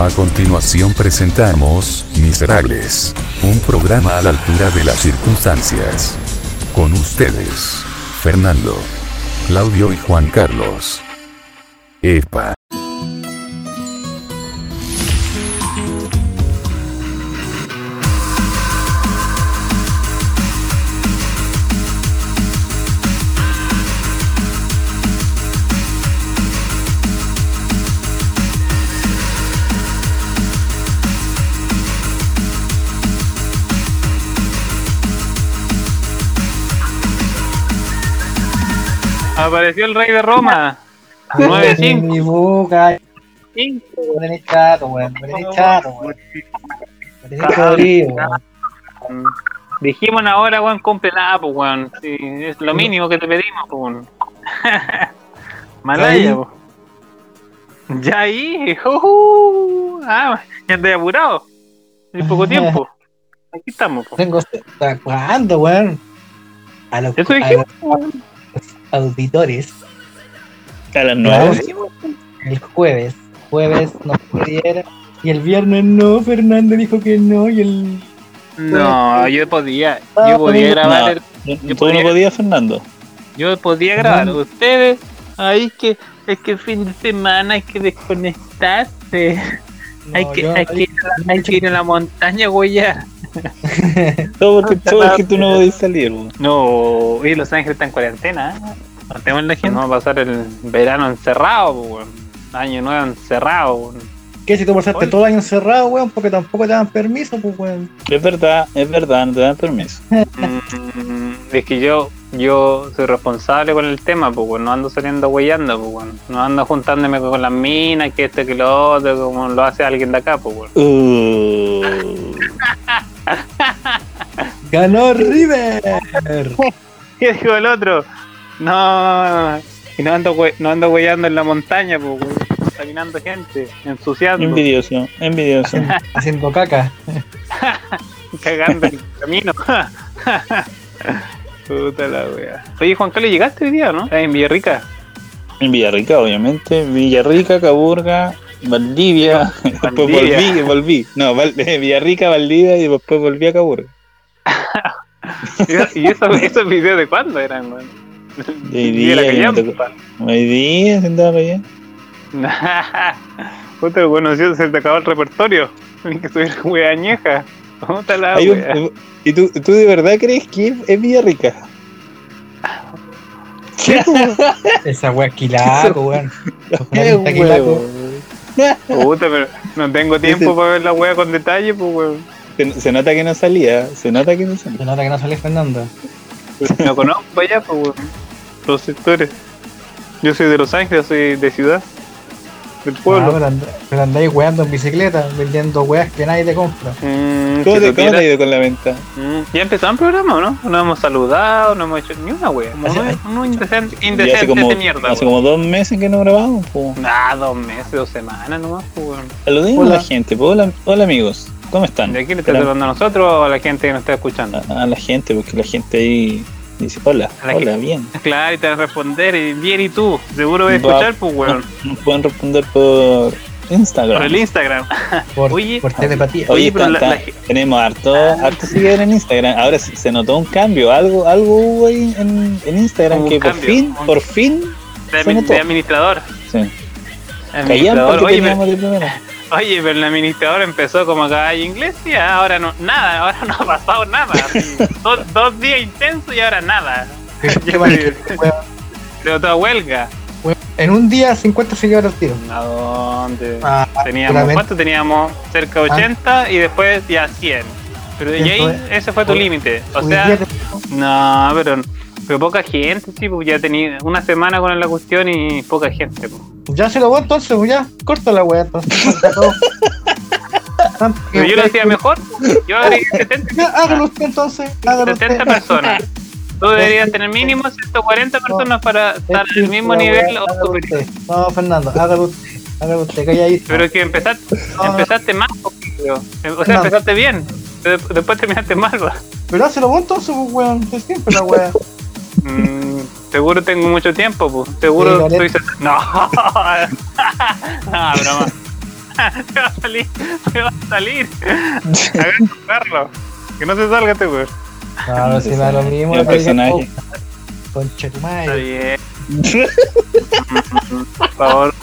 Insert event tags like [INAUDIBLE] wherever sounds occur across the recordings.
A continuación presentamos Miserables, un programa a la altura de las circunstancias. Con ustedes, Fernando, Claudio y Juan Carlos. Epa. Apareció el rey de Roma. [LAUGHS] 9-5. Mi boca. Me chato, weón. Me chato, weón. Weón. Dijimos ahora, weón, cumple nada, pues, weón. Sí, es lo mínimo que te pedimos, pues, weón. [LAUGHS] Malaya, pues. Ya ahí, uh, ah, ya estoy apurado. En poco tiempo. [LAUGHS] Aquí estamos, pues. Tengo. ¿Hasta cuándo, weón? A los, Eso a dijimos, los weón. Auditores. A las Claro. nueve. El jueves. Jueves no pudiera. Y el viernes no, Fernando dijo que no. Y el. No, yo podía, Ah, yo podía pero- grabar, No. el- ¿Tú Yo no podías, Fernando? yo podía grabar. No. Ustedes, es que, es que fin de semana hay que desconectarse. hay, que, yo- hay, que, ir a la- hay que ir a la montaña, güey, ya. [LAUGHS] Todo porque, todo porque tú no podías salir. No, y Los Ángeles está en cuarentena. ¿eh? La gente. Vamos a pasar el verano encerrado, pues, weón. Año nuevo encerrado. weón. ¿Qué si tú pasaste Oye. todo el año encerrado, weón? Porque tampoco te dan permiso, pues, weón. Es verdad, es verdad, no te dan permiso. Mm, es que yo yo soy responsable con el tema, pues, weón. No ando saliendo huellando, pues, weón. No ando juntándome con las minas, que esto, que lo otro, como lo hace alguien de acá, pues. Uh, [LAUGHS] ¡Ganó River! [LAUGHS] ¿Qué dijo el otro? No, y no ando, no ando huellando en la montaña, pues. Contaminando gente, ensuciando. envidioso, envidioso. [LAUGHS] Haciendo caca. cagando en el camino. Puta la wea. Oye, Juan Carlos, ¿llegaste hoy día, no? En Villarrica. En Villarrica, obviamente. Villarrica, Caburga, Valdivia. [LAUGHS] Después Valdivia. volví, volví. No, Val- Villarrica, Valdivia y después volví a Caburga. [LAUGHS] ¿Y eso- esos videos de cuándo eran, weón? De hoy de la día, que me callampa. Hoy día se andaba para allá. [LAUGHS] Puta, bueno, si se te acabó el repertorio. Tienes que subir wea añeja. Puta la Hay un- wea. ¿Y tú, tú de verdad crees que es- es Villarrica? Esa weá quilaco, weón. Puta, pero no tengo tiempo para ver la wea con detalle, pues weón. Se, se nota que no salía, se nota que no salía. Se nota que no sale Fernando. No conozco para allá, pues weón. Los sectores. Yo soy de Los Ángeles, soy de ciudad. Del Ah, pueblo. pero, and- pero andáis weando en bicicleta, vendiendo weas que nadie te compra. Mm, ¿Cómo si te, tú cómo te ha ido con la venta? Mm, Ya empezó el programa, ¿o ¿no? No hemos saludado, no hemos hecho ni una wea. No, no indecente, hace como, de mierda. hace como dos meses que no grabamos. po. Ah, dos meses, dos semanas nomás, pues. Saludemos a la gente. po. Hola, hola amigos, ¿cómo están? ¿De aquí le está saludando a nosotros o a la gente que nos está escuchando? A, a la gente, porque la gente ahí dice hola, A hola, gente. bien. Claro, y te va a responder, y bien, ¿y tú? Seguro voy a Va. escuchar, pues, weón. Pueden responder por Instagram. Por el Instagram. Por, Oye. por telepatía. Oye, Oye, pero tan- la- la tenemos harto, harto seguidores en Instagram. Ahora se, se notó un cambio, algo, algo hubo ahí en, en Instagram que por cambio, fin, un- por fin, De, Se notó. de administrador. sí. Administrador. porque Oye, teníamos pero, de primera. Oye, pero el administrador empezó como acá hay inglés y ahora no, nada, ahora [LAUGHS] no ha pasado nada. dos, días intensos y ahora nada. Pero [LAUGHS] toda huelga. En un día 50 seguidores tiro. ¿A dónde? Ah, Teníamos, ¿cuánto teníamos? Cerca de Ah. 80 y después ya 100. Pero y ahí, 100, ese fue tu límite. O sea, no, pero, pero poca gente, sí, pues ya tenía una semana con la cuestión y poca gente. pues. Ya se lo voy entonces, pues ya, corta la wea entonces. [LAUGHS] Pero yo lo decía mejor, yo agregué 70, Ya, hágalo usted entonces, hágalo 70 usted. personas. Tú deberías tener mínimo 140 personas para estar el mismo nivel wea, o superior. usted. No, Fernando, hágalo usted, hágalo usted, calladito. Pero es que empezaste, No, no. empezaste mal, creo. o sea, No. empezaste bien, después terminaste mal. va. Pero hácelo vos entonces, pues weón, es siempre la wea. [LAUGHS] Mm, seguro tengo mucho tiempo, pues. Seguro Sí, estoy. [LAUGHS] No, no, broma. [LAUGHS] te va a salir, te va a salir. Agarra, Que no se salga este weón. No, no, si me da lo mismo. El personaje. oh, Concha tu Está bien. Por favor,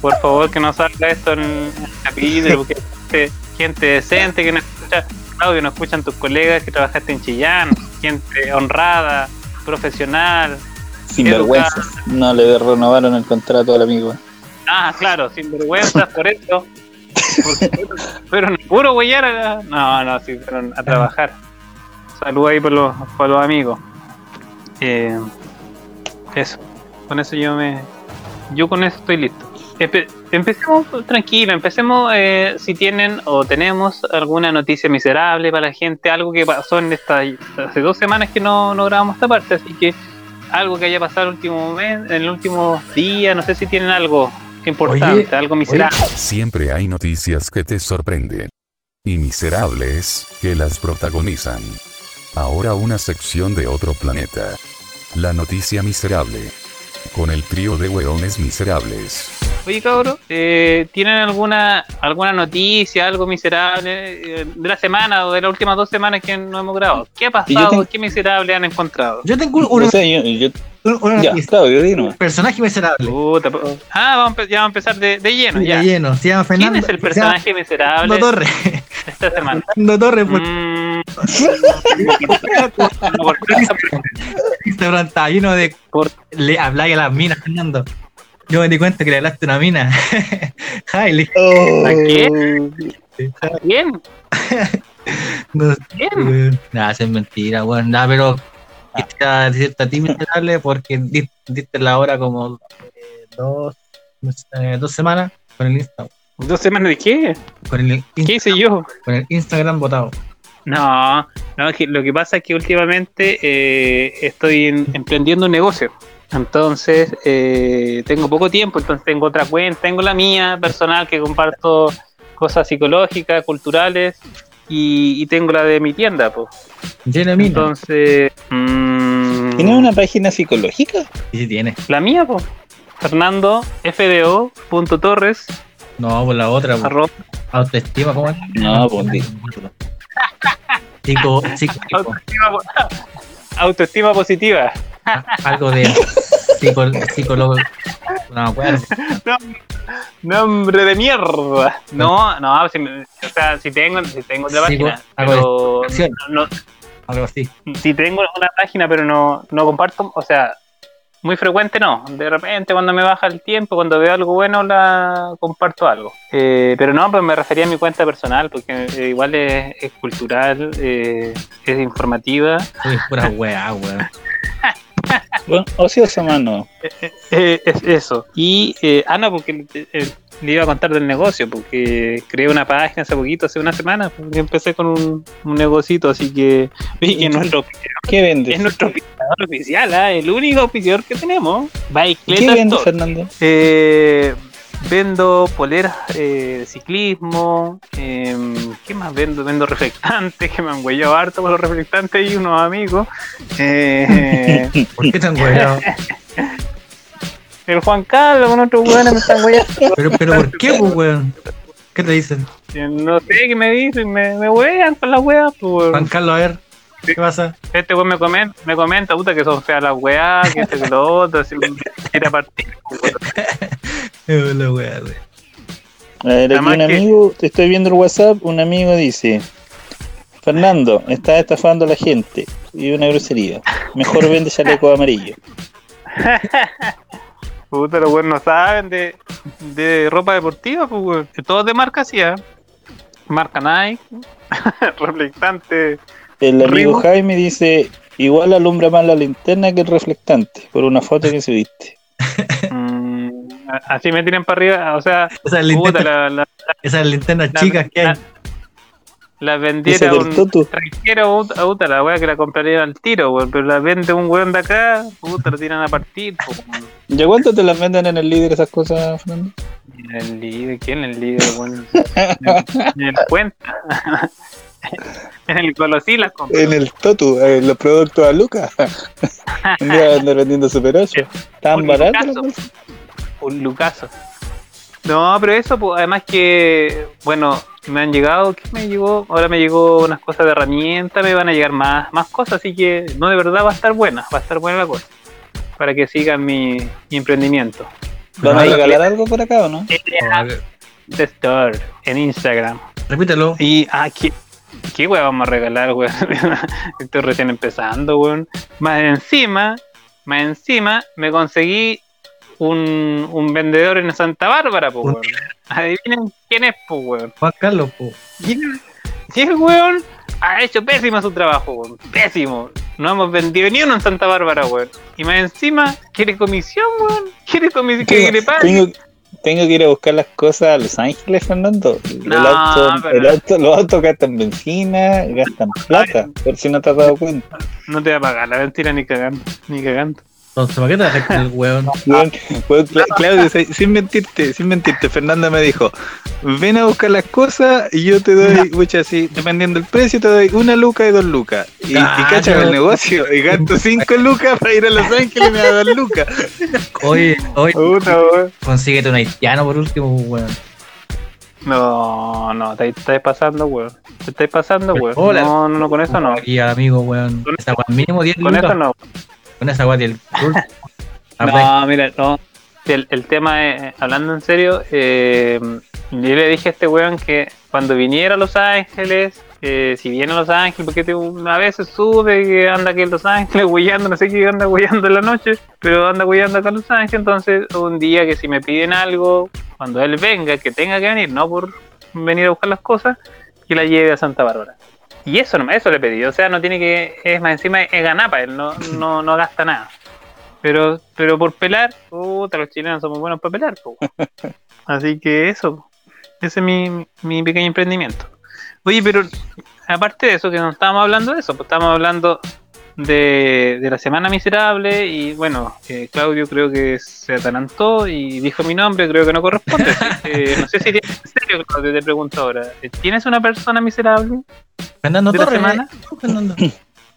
por favor que no salga esto en el capítulo, porque gente, gente decente que no escucha, Claudio, no escuchan tus colegas que trabajaste en Chillán, gente honrada, profesional. Sin vergüenzas. No le renovaron el contrato al amigo. Ah, claro, sin vergüenza por eso. Porque fueron puro güeyar a la- No, no, sí, fueron a trabajar. Saludos ahí por los, por los amigos. Eh, eso. Con eso yo me. Yo con eso estoy listo. Empe- empecemos tranquilo, empecemos eh, si tienen o tenemos alguna noticia miserable para la gente, algo que pasó en esta. Hace dos semanas que no, no grabamos esta parte, así que algo que haya pasado el último mes, en el último día, no sé si tienen algo importante, Oye, algo miserable. Siempre hay noticias que te sorprenden. Y miserables, que las protagonizan. Ahora una sección de otro planeta. La noticia miserable. Con el trío de hueones miserables. Oye, cabrón, eh, ¿tienen alguna alguna noticia, algo miserable eh, de la semana o de las últimas dos semanas que no hemos grabado? ¿Qué ha pasado? tengo- ¿Qué miserable han encontrado? Yo tengo un- una, No sé, yo, yo- una ya. Personaje miserable. Puta, ah, vamos, ya vamos a empezar de, de lleno, de ya. lleno. Se llama ¿Quién Fernando. es el personaje miserable Fernando Torres. esta semana? [LAUGHS] Fernando Torres por Mm, Instagram está lleno de. Le habláis a las minas, Fernando. Yo me di cuenta que le hablaste a una mina. [LAUGHS] Hailey. ¿A quién? ¿Quién? [LAUGHS] No ¿Quién? Nada, es mentira, weón. Nada, pero quisiera decirte a ti miserable porque di- diste la hora como eh, dos, eh, dos semanas con el Insta, ¿Dos semanas de qué? con el, ¿Qué hice yo? con el Instagram votado. No, no, es que lo que pasa es que últimamente eh, estoy en- emprendiendo un negocio. Entonces, eh, tengo poco tiempo, entonces tengo otra cuenta, tengo la mía personal que comparto cosas psicológicas, culturales, y, y tengo la de mi tienda, pues. Entonces, mm, ¿Tienes una página psicológica? Sí, sí tiene. la mía, pues. Fernando FDO.torres No, pues la otra, pues. arroba autoestima, ¿cómo es? No, pues psico, autoestima, [LAUGHS] autoestima positiva. algo de psico, psicólogo. No me acuerdo. Nombre de mierda. No, no, si, o sea, si tengo, si tengo otra página, pues, algo pero no, Algo así. si tengo una página, pero no, no comparto, o sea, muy frecuente no. De repente cuando me baja el tiempo, cuando veo algo bueno, la comparto algo. Eh, pero no, pues me refería a mi cuenta personal, porque eh, igual es, es cultural, eh, es informativa. Soy pura weá, weón. [LAUGHS] Bueno, ociosa mano. Eh, es eso. Y, eh, ah, no, porque eh, le iba a contar del negocio, porque creé una página hace poquito, hace una semana, porque empecé con un, un negocito, así que, [LAUGHS] oye, que es nuestro, ¿Qué vendes? es nuestro auspiciador oficial, ¿ah? el único auspiciador que tenemos. ¿Qué Bicicleta vendes, Store. Fernando? Eh, vendo poleras eh, de ciclismo. em, ¿Qué más vendo? Vendo reflectantes, [LAUGHS] que me han huellado harto con los reflectantes y unos amigos. Eh, [LAUGHS] ¿Por qué tan weón? El Juan Carlos con otros hueones me están huellando. Pero, pero ¿por qué, pues, weón? ¿Qué te dicen? No sé qué me dicen, me, me huean con las hueas. Pues, Juan Carlos, a ver, ¿qué pasa? este weón me comenta, me comenta, puta, que son feas las weas, que esto que lo otro, así me quiere partir. pues, Eh, [LAUGHS] la weá, weón. A ver, aquí Además un que- amigo, te estoy viendo el WhatsApp, un amigo dice, Fernando, estás estafando a la gente y una grosería. Mejor vende chaleco amarillo. [LAUGHS] Puta, los weones no saben de, de ropa deportiva, pues weón. Todos de marca así, ¿ah? Marca Nike, [LAUGHS] reflectante. El amigo. Jaime dice, igual alumbra más la linterna que el reflectante, por una foto que subiste. [LAUGHS] mm, así me tiran para arriba, o sea, Esas linternas, la, la, esas linternas chicas que hay. La- vendiera a un extranjero, puta, la wea que la compraría al tiro, weón, pero la vende un weón de acá, puta, la tiran a partir, weón. ¿Ya cuánto te las venden en el líder esas cosas, Fernando? En el líder, ¿quién en el líder, weón? [LAUGHS] En el cuenta. en el Colosí las compré. En el Totu, en los productos a Lucas. Un día andar vendiendo Super 8. [LAUGHS] Tan Un barato. Lucaso. Un Lucaso. No, pero eso, pues, además que, bueno, me han llegado, ¿qué me llegó? Ahora me llegó unas cosas de herramienta, me van a llegar más, más cosas, así que no, de verdad va a estar buena, va a estar buena la cosa, para que sigan mi, mi emprendimiento. ¿Van a regalar algo por acá o no? The Store, en Instagram. Repítelo. Y, ah, ¿qué, qué weón vamos a regalar, weón? [LAUGHS] Estoy recién empezando, weón. Más encima, más encima, me conseguí un, un vendedor en Santa Bárbara, pues, weón. Adivinen quién es, pues, weón. Juan Carlos, po. Y el, el weón ha hecho pésimo su trabajo, weón. Pésimo. No hemos vendido ni uno en Santa Bárbara, weón. Y más encima, quiere comisión, weón. Quiere comisión, que le pague. Tengo, tengo que ir a buscar las cosas a Los Ángeles, Fernando. El No, auto, pero- el auto- los autos gastan benzina, gastan plata, por si no te has dado cuenta. No te va a pagar la mentira ni cagando, ni cagando. Entonces, ¿para qué te afecta el weón? [LAUGHS] Weón, weón, Cla- Claudio, sin mentirte, sin mentirte, Fernanda me dijo, ven a buscar las cosas y yo te doy, mucha así, dependiendo del precio, te doy una luca y dos lucas. Y, y Ah, cachas no. el negocio, y gasto cinco lucas para ir a Los Ángeles y me da dos lucas. [LAUGHS] Oye, oye, weón. consíguete un haitiano por último, weón. No, no, te estáis pasando, weón. Te estáis pasando, weón. Hola. No, no, no, con eso no. Al amigo, weón. Con- weón 10 Con eso no. Con esa weón del [LAUGHS] No, mira, no. El, tema es, hablando en serio, eh, yo le dije a este weón que cuando viniera a Los Ángeles, si viene a Los Ángeles, porque te- a veces sube que anda aquí en Los Ángeles [LAUGHS] huyendo, no sé qué anda huyendo en la noche, pero anda huyendo acá en Los Ángeles, entonces un día que si me piden algo, cuando él venga, que tenga que venir, no por venir a buscar las cosas, que la lleve a Santa Bárbara. Y eso nomás, eso le pedí, o sea, no tiene que, es más encima, es ganar para él, no, no, no gasta nada. Pero, pero por pelar, puta, los chilenos somos buenos para pelar, po. [LAUGHS] Así que eso, ese es mi, mi pequeño emprendimiento. Oye, pero aparte de eso, que no estábamos hablando de eso, pues estábamos hablando de, de la semana miserable y bueno, eh, Claudio creo que se atalantó y dijo mi nombre, creo que no corresponde. así que no sé si tienes, en serio, Claudio, te pregunto ahora, ¿tienes una persona miserable Fernando de la Torres. semana? ¿eh? Fernando.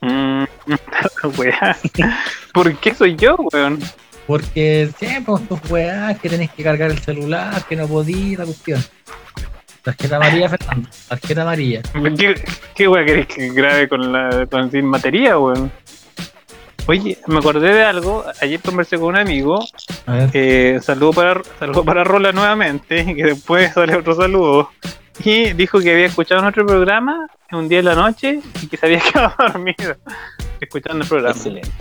Mm. [LAUGHS] ¿Por qué soy yo, weón? Porque siempre con tus weás que tenés que cargar el celular, que no podí, la cuestión. Tarjeta amarilla, Fernando. Tarjeta amarilla. ¿Qué, qué wea querés que grabe con la con sin batería, weón? Oye, me acordé de algo. Ayer conversé con un amigo. A ver. Eh, saludo para saludo para Rola nuevamente. [LAUGHS] Que después sale otro saludo. Y dijo que había escuchado nuestro programa un día en la noche y que se había [LAUGHS] quedado dormido escuchando el programa. Excelente.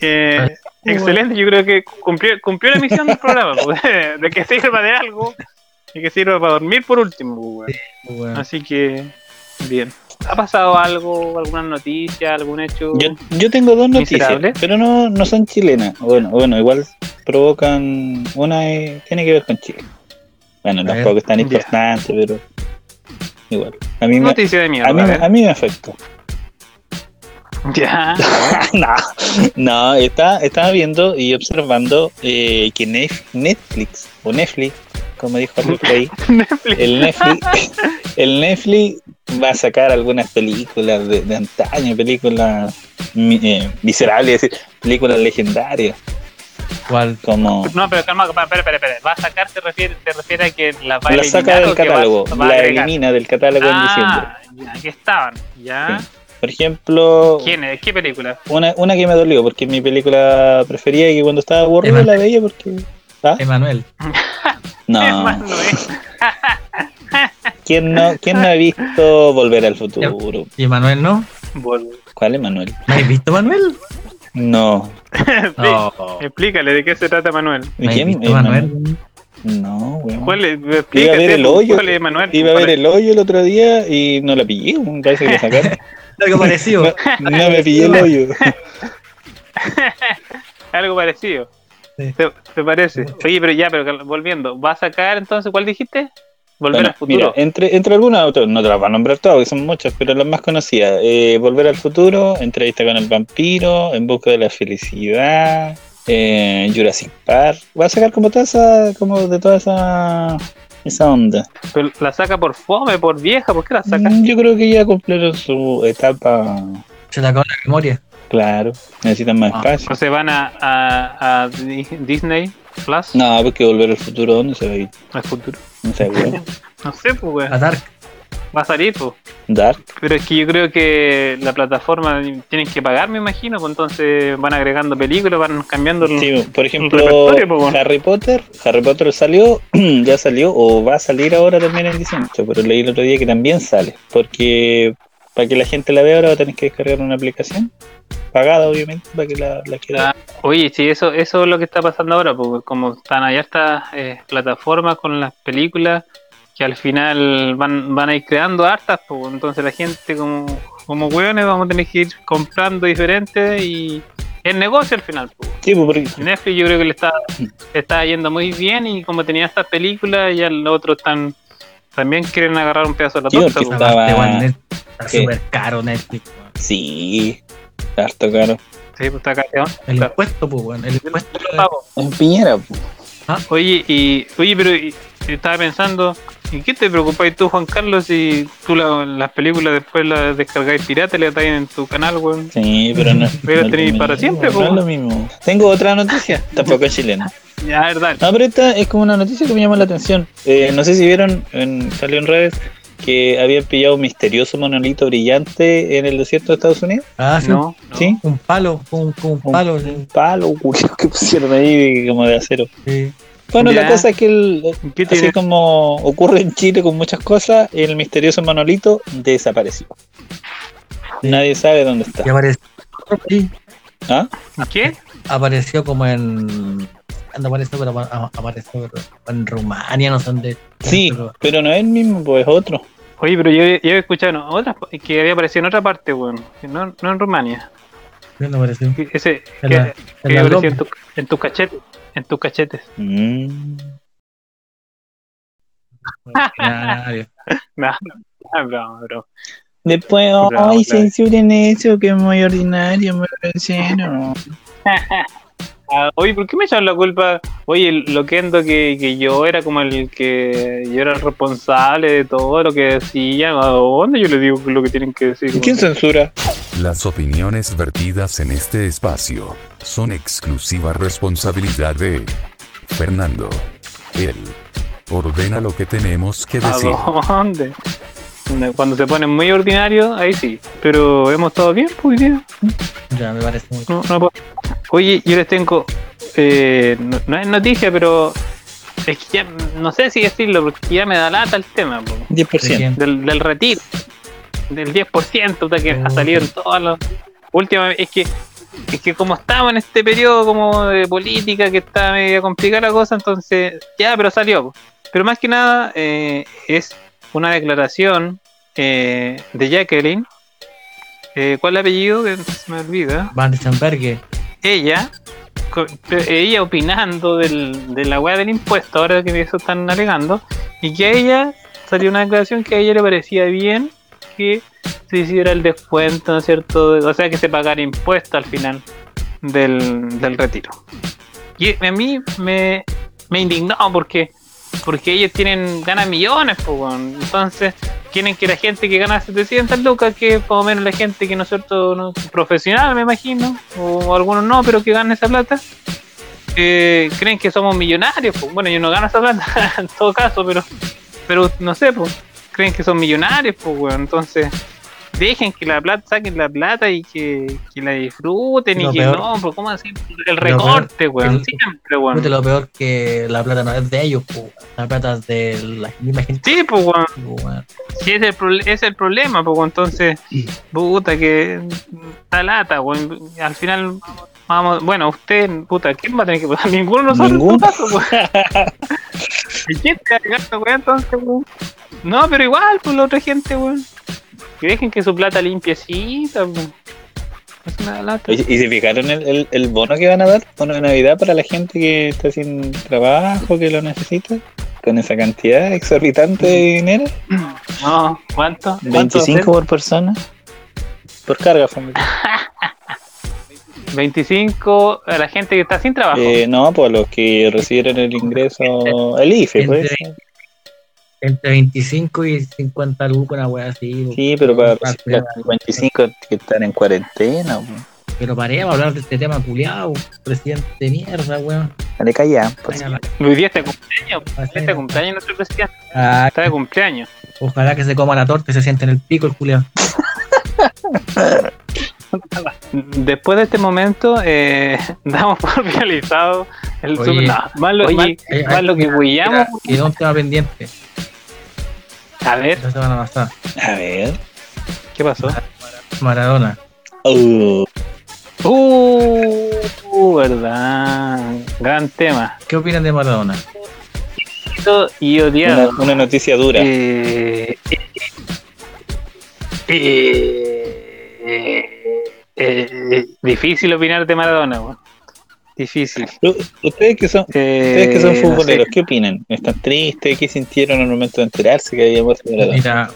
Eh, excelente, yo creo que cumplió, cumplió la misión del programa, [LAUGHS] pues, de que sirva de algo y que sirva para dormir por último, pues, weón. Así que, bien. ¿Ha pasado algo, alguna noticia, algún hecho? Yo, yo tengo dos noticias, Miserable. pero no, no son chilenas. Bueno, bueno, igual provocan. Una es- tiene que ver con Chile. Bueno, tampoco es tan importante, pero igual. A mí me, Noticia de mierda. a mí, a me- ver. a mí me afectó. [LAUGHS] Ya. [LAUGHS] no, no está, estaba viendo y observando eh, que Netflix, o Netflix, como dijo el [LAUGHS] otro ahí, Netflix. el Netflix, el Netflix va a sacar algunas películas de, de antaño, películas eh, miserables, es decir, películas legendarias, ¿Cuál? como No, pero calma, espera, espera, espera. ¿Va a sacar? ¿Te refiere, te refiere a que la va a la saca eliminar del va- catálogo, va la elimina del catálogo en diciembre. Ah, ya, aquí estaban. Ya. Sí. Por ejemplo, ¿Quién es? ¿Qué película? una, una que me dolió, porque es mi película preferida y que cuando estaba aburrido la veía porque... ¿Ah? Emanuel. No, Emanuel. [LAUGHS] ¿quién no, ¿quién no ha visto Volver al Futuro? ¿Y Emanuel no? ¿Cuál es Manuel? ¿No has visto Manuel? No. [LAUGHS] No. Explícale de qué se trata Manuel. ¿De ¿No has quién? visto Emanuel. Manuel? No, weón. ¿Cuál es? Iba a ver el hoyo. ¿Cuál es Manuel? Iba a ver el hoyo el otro día y no la pillé, parece que la sacaron. [LAUGHS] Algo parecido. No, no me pillé el hoyo. Algo parecido. Sí. ¿Te, te parece? Oye, pero ya, pero volviendo. ¿Va a sacar entonces cuál dijiste? Volver Bueno, al futuro. mira, entre, entre algunas otras, no te las voy a nombrar todas, que son muchas, pero las más conocidas. Eh, Volver al futuro, Entrevista con el vampiro, En busca de la felicidad, eh, Jurassic Park. Va a sacar como toda esa, como de toda esa, esa onda. Pero ¿La saca por fome, por vieja? ¿Por qué la saca? Mm, Yo creo que ya cumplieron su etapa. Se te acabó la memoria. Claro, necesitan más Ah, espacio. O se van a, a, a Di- Disney Plus No, porque volver al futuro, ¿dónde se va a ir? al futuro. No sé, weón. [LAUGHS] No sé, pues, weón. A Dark. Va a salir, pues. Dark. Pero es que yo creo que la plataforma tienen que pagar, me imagino, pues entonces van agregando películas, van cambiando Sí, por ejemplo, weón. Harry Potter. Harry Potter salió, [CLEARS THROAT] ya salió, o va a salir ahora también en diciembre. Pero leí el otro día que también sale. Porque para que la gente la vea ahora va a tener que descargar una aplicación. Pagada, obviamente, para que la, la quiera. Ah, Oye, sí, eso, eso es lo que está pasando ahora, porque como están allá estas eh, plataformas con las películas que al final van, van a ir creando hartas, pues entonces la gente como, como hueones vamos a tener que ir comprando diferentes y es negocio al final. Pues. Sí, pues, Netflix yo creo que le está, le está yendo muy bien y como tenía estas películas ya los otros están también quieren agarrar un pedazo de la torta. pues. Estaba- está súper caro Netflix. sí, harto caro. Sí, pues está cateado. El Claro. impuesto, pues, weón. El impuesto. lo pago. En Piñera, pues. Oye, y oye, pero y- estaba pensando, ¿y qué te preocupáis tú, Juan Carlos, si tú la- las películas después las descargáis pirata y las traes en tu canal, weón? Sí, pero no. Pero no tenéis para mismo, siempre, No po. es lo mismo. Tengo otra noticia, tampoco es chilena. [LAUGHS] Ya, verdad. No, pero esta es como una noticia que me llama la atención. Eh, no sé si vieron, en, salió en redes, que habían pillado un misterioso monolito brillante en el desierto de Estados Unidos. Ah, sí. No, no. ¿Sí? Un palo, un, palo. Un palo que pusieron ahí como de acero. Sí. Bueno, Ya. la cosa es que el- ¿Qué así como ocurre en Chile con muchas cosas, el misterioso monolito desapareció. Nadie sabe dónde está. Y apareció, sí, ¿Ah? ¿Qué? apareció como en. ¿Dónde apareció? Pero apa- a- apareció en Rumania, no sé dónde. Sí, pero- pero no es el mismo, pues es otro. Oye, pero yo, yo he escuchado no, otras que había aparecido en otra parte, weón. que No, no en Rumania. ¿Dónde apareció? Que Ese, En que, la- que en apareció en, tu, en tus cachetes. En tus cachetes. Mm. No, no, bro, bro. Después, Bravo, ay, claro. censuren eso, que es muy ordinario, muy grosero. [LAUGHS] Ah, oye, ¿por qué me echan la culpa? Oye, lo que endo que, que yo era como el que yo era el responsable de todo lo que decían. ¿A dónde yo les digo lo que tienen que decir? ¿Quién censura? Las opiniones vertidas en este espacio son exclusiva responsabilidad de Fernando. Él ordena lo que tenemos que decir. ¿A dónde? Cuando se ponen muy ordinarios, ahí sí. Pero hemos estado bien, pues, día. Ya, me parece muy. No, Oye, yo les tengo. eh, no, no es noticia, pero. Es que ya. No sé si decirlo, porque ya me da lata el tema. po. 10%. del, del retiro, del 10%, puta, que ha Oh. salido en todas las últimas es que es que como estamos en este periodo como de política que está media complicada la cosa, entonces ya, pero salió. Pero más que nada eh, es una declaración eh, de Jacqueline. Eh, ¿Cuál apellido? Que se me olvida. Van Schamberger. Ella, co- ella opinando del, de la weá del impuesto, ahora que eso están alegando, y que a ella salió una declaración que a ella le parecía bien que se hiciera el descuento, ¿no es cierto? O sea, que se pagara impuesto al final del, del retiro. Y a mí me, me indignó porque porque ellos tienen ganan millones, pues, entonces quieren que la gente que gana 700 lucas, que es más o menos la gente que no es cierto, no, profesional, me imagino, o algunos no, pero que ganan esa plata, eh, creen que somos millonarios. Pues. Bueno, yo no gano esa plata [LAUGHS] en todo caso, pero, pero no sé, pues, creen que son millonarios, pues, weón. Entonces, dejen que la plata, saquen la plata y que, que la disfruten Lo y que no, pues, ¿cómo así? El recorte, weón, siempre, weón. Lo peor que la plata no es de ellos, po. la plata es de la misma gente. Sí, pues, weón. weón. Sí, ese es el, es el problema, pues entonces, puta, que está lata, weón. Al final, vamos, bueno, usted, puta, ¿quién va a tener que pagar? [LAUGHS] Ninguno de nosotros, todo caso, pues. ¿Y quién te va a weá entonces, weón? No, pero igual, pues la otra gente, weón. Que dejen que su plata limpiecita, weón. Oye, ¿Y se fijaron el, el, el bono que van a dar? Bono de Navidad para la gente que está sin trabajo, que lo necesita. Con esa cantidad exorbitante de dinero. No, ¿cuánto? ¿Cuánto 25 por persona. Por carga familiar. [LAUGHS] 25 a la gente que está sin trabajo. Eh, no, pues los que recibieron el ingreso, el IFE, pues. Entre 25 y 50 lucas, una wea así. po. Sí, pero para recibir los 25 que están en cuarentena. pues. Pero paremos a hablar de este tema culiado, presidente de mierda, weón. Dale calla. pues. Vaya Hoy día está de cumpleaños. está de cumpleaños nuestro presidente. Ah, Está de cumpleaños. ojalá que se coma la torta y se siente en el pico el culiado. [LAUGHS] Después de este momento, eh, [LAUGHS] damos por finalizado el Oye, no, más lo, oye, más- eh, más lo que Quedó un tema pendiente. A ver, La semana pasada. A ver. ¿qué pasó? Maradona. Uh, Uh, verdad. Gran tema. ¿Qué opinan de Maradona? Y una, odiado. una noticia dura. Eh, eh, eh, difícil opinar de Maradona, weón. Difícil. Ustedes que son, Eh, ustedes que son no futboleros, sé. ¿qué opinan? ¿Están tristes? ¿Qué sintieron al momento de enterarse que había muerto Maradona? Mira,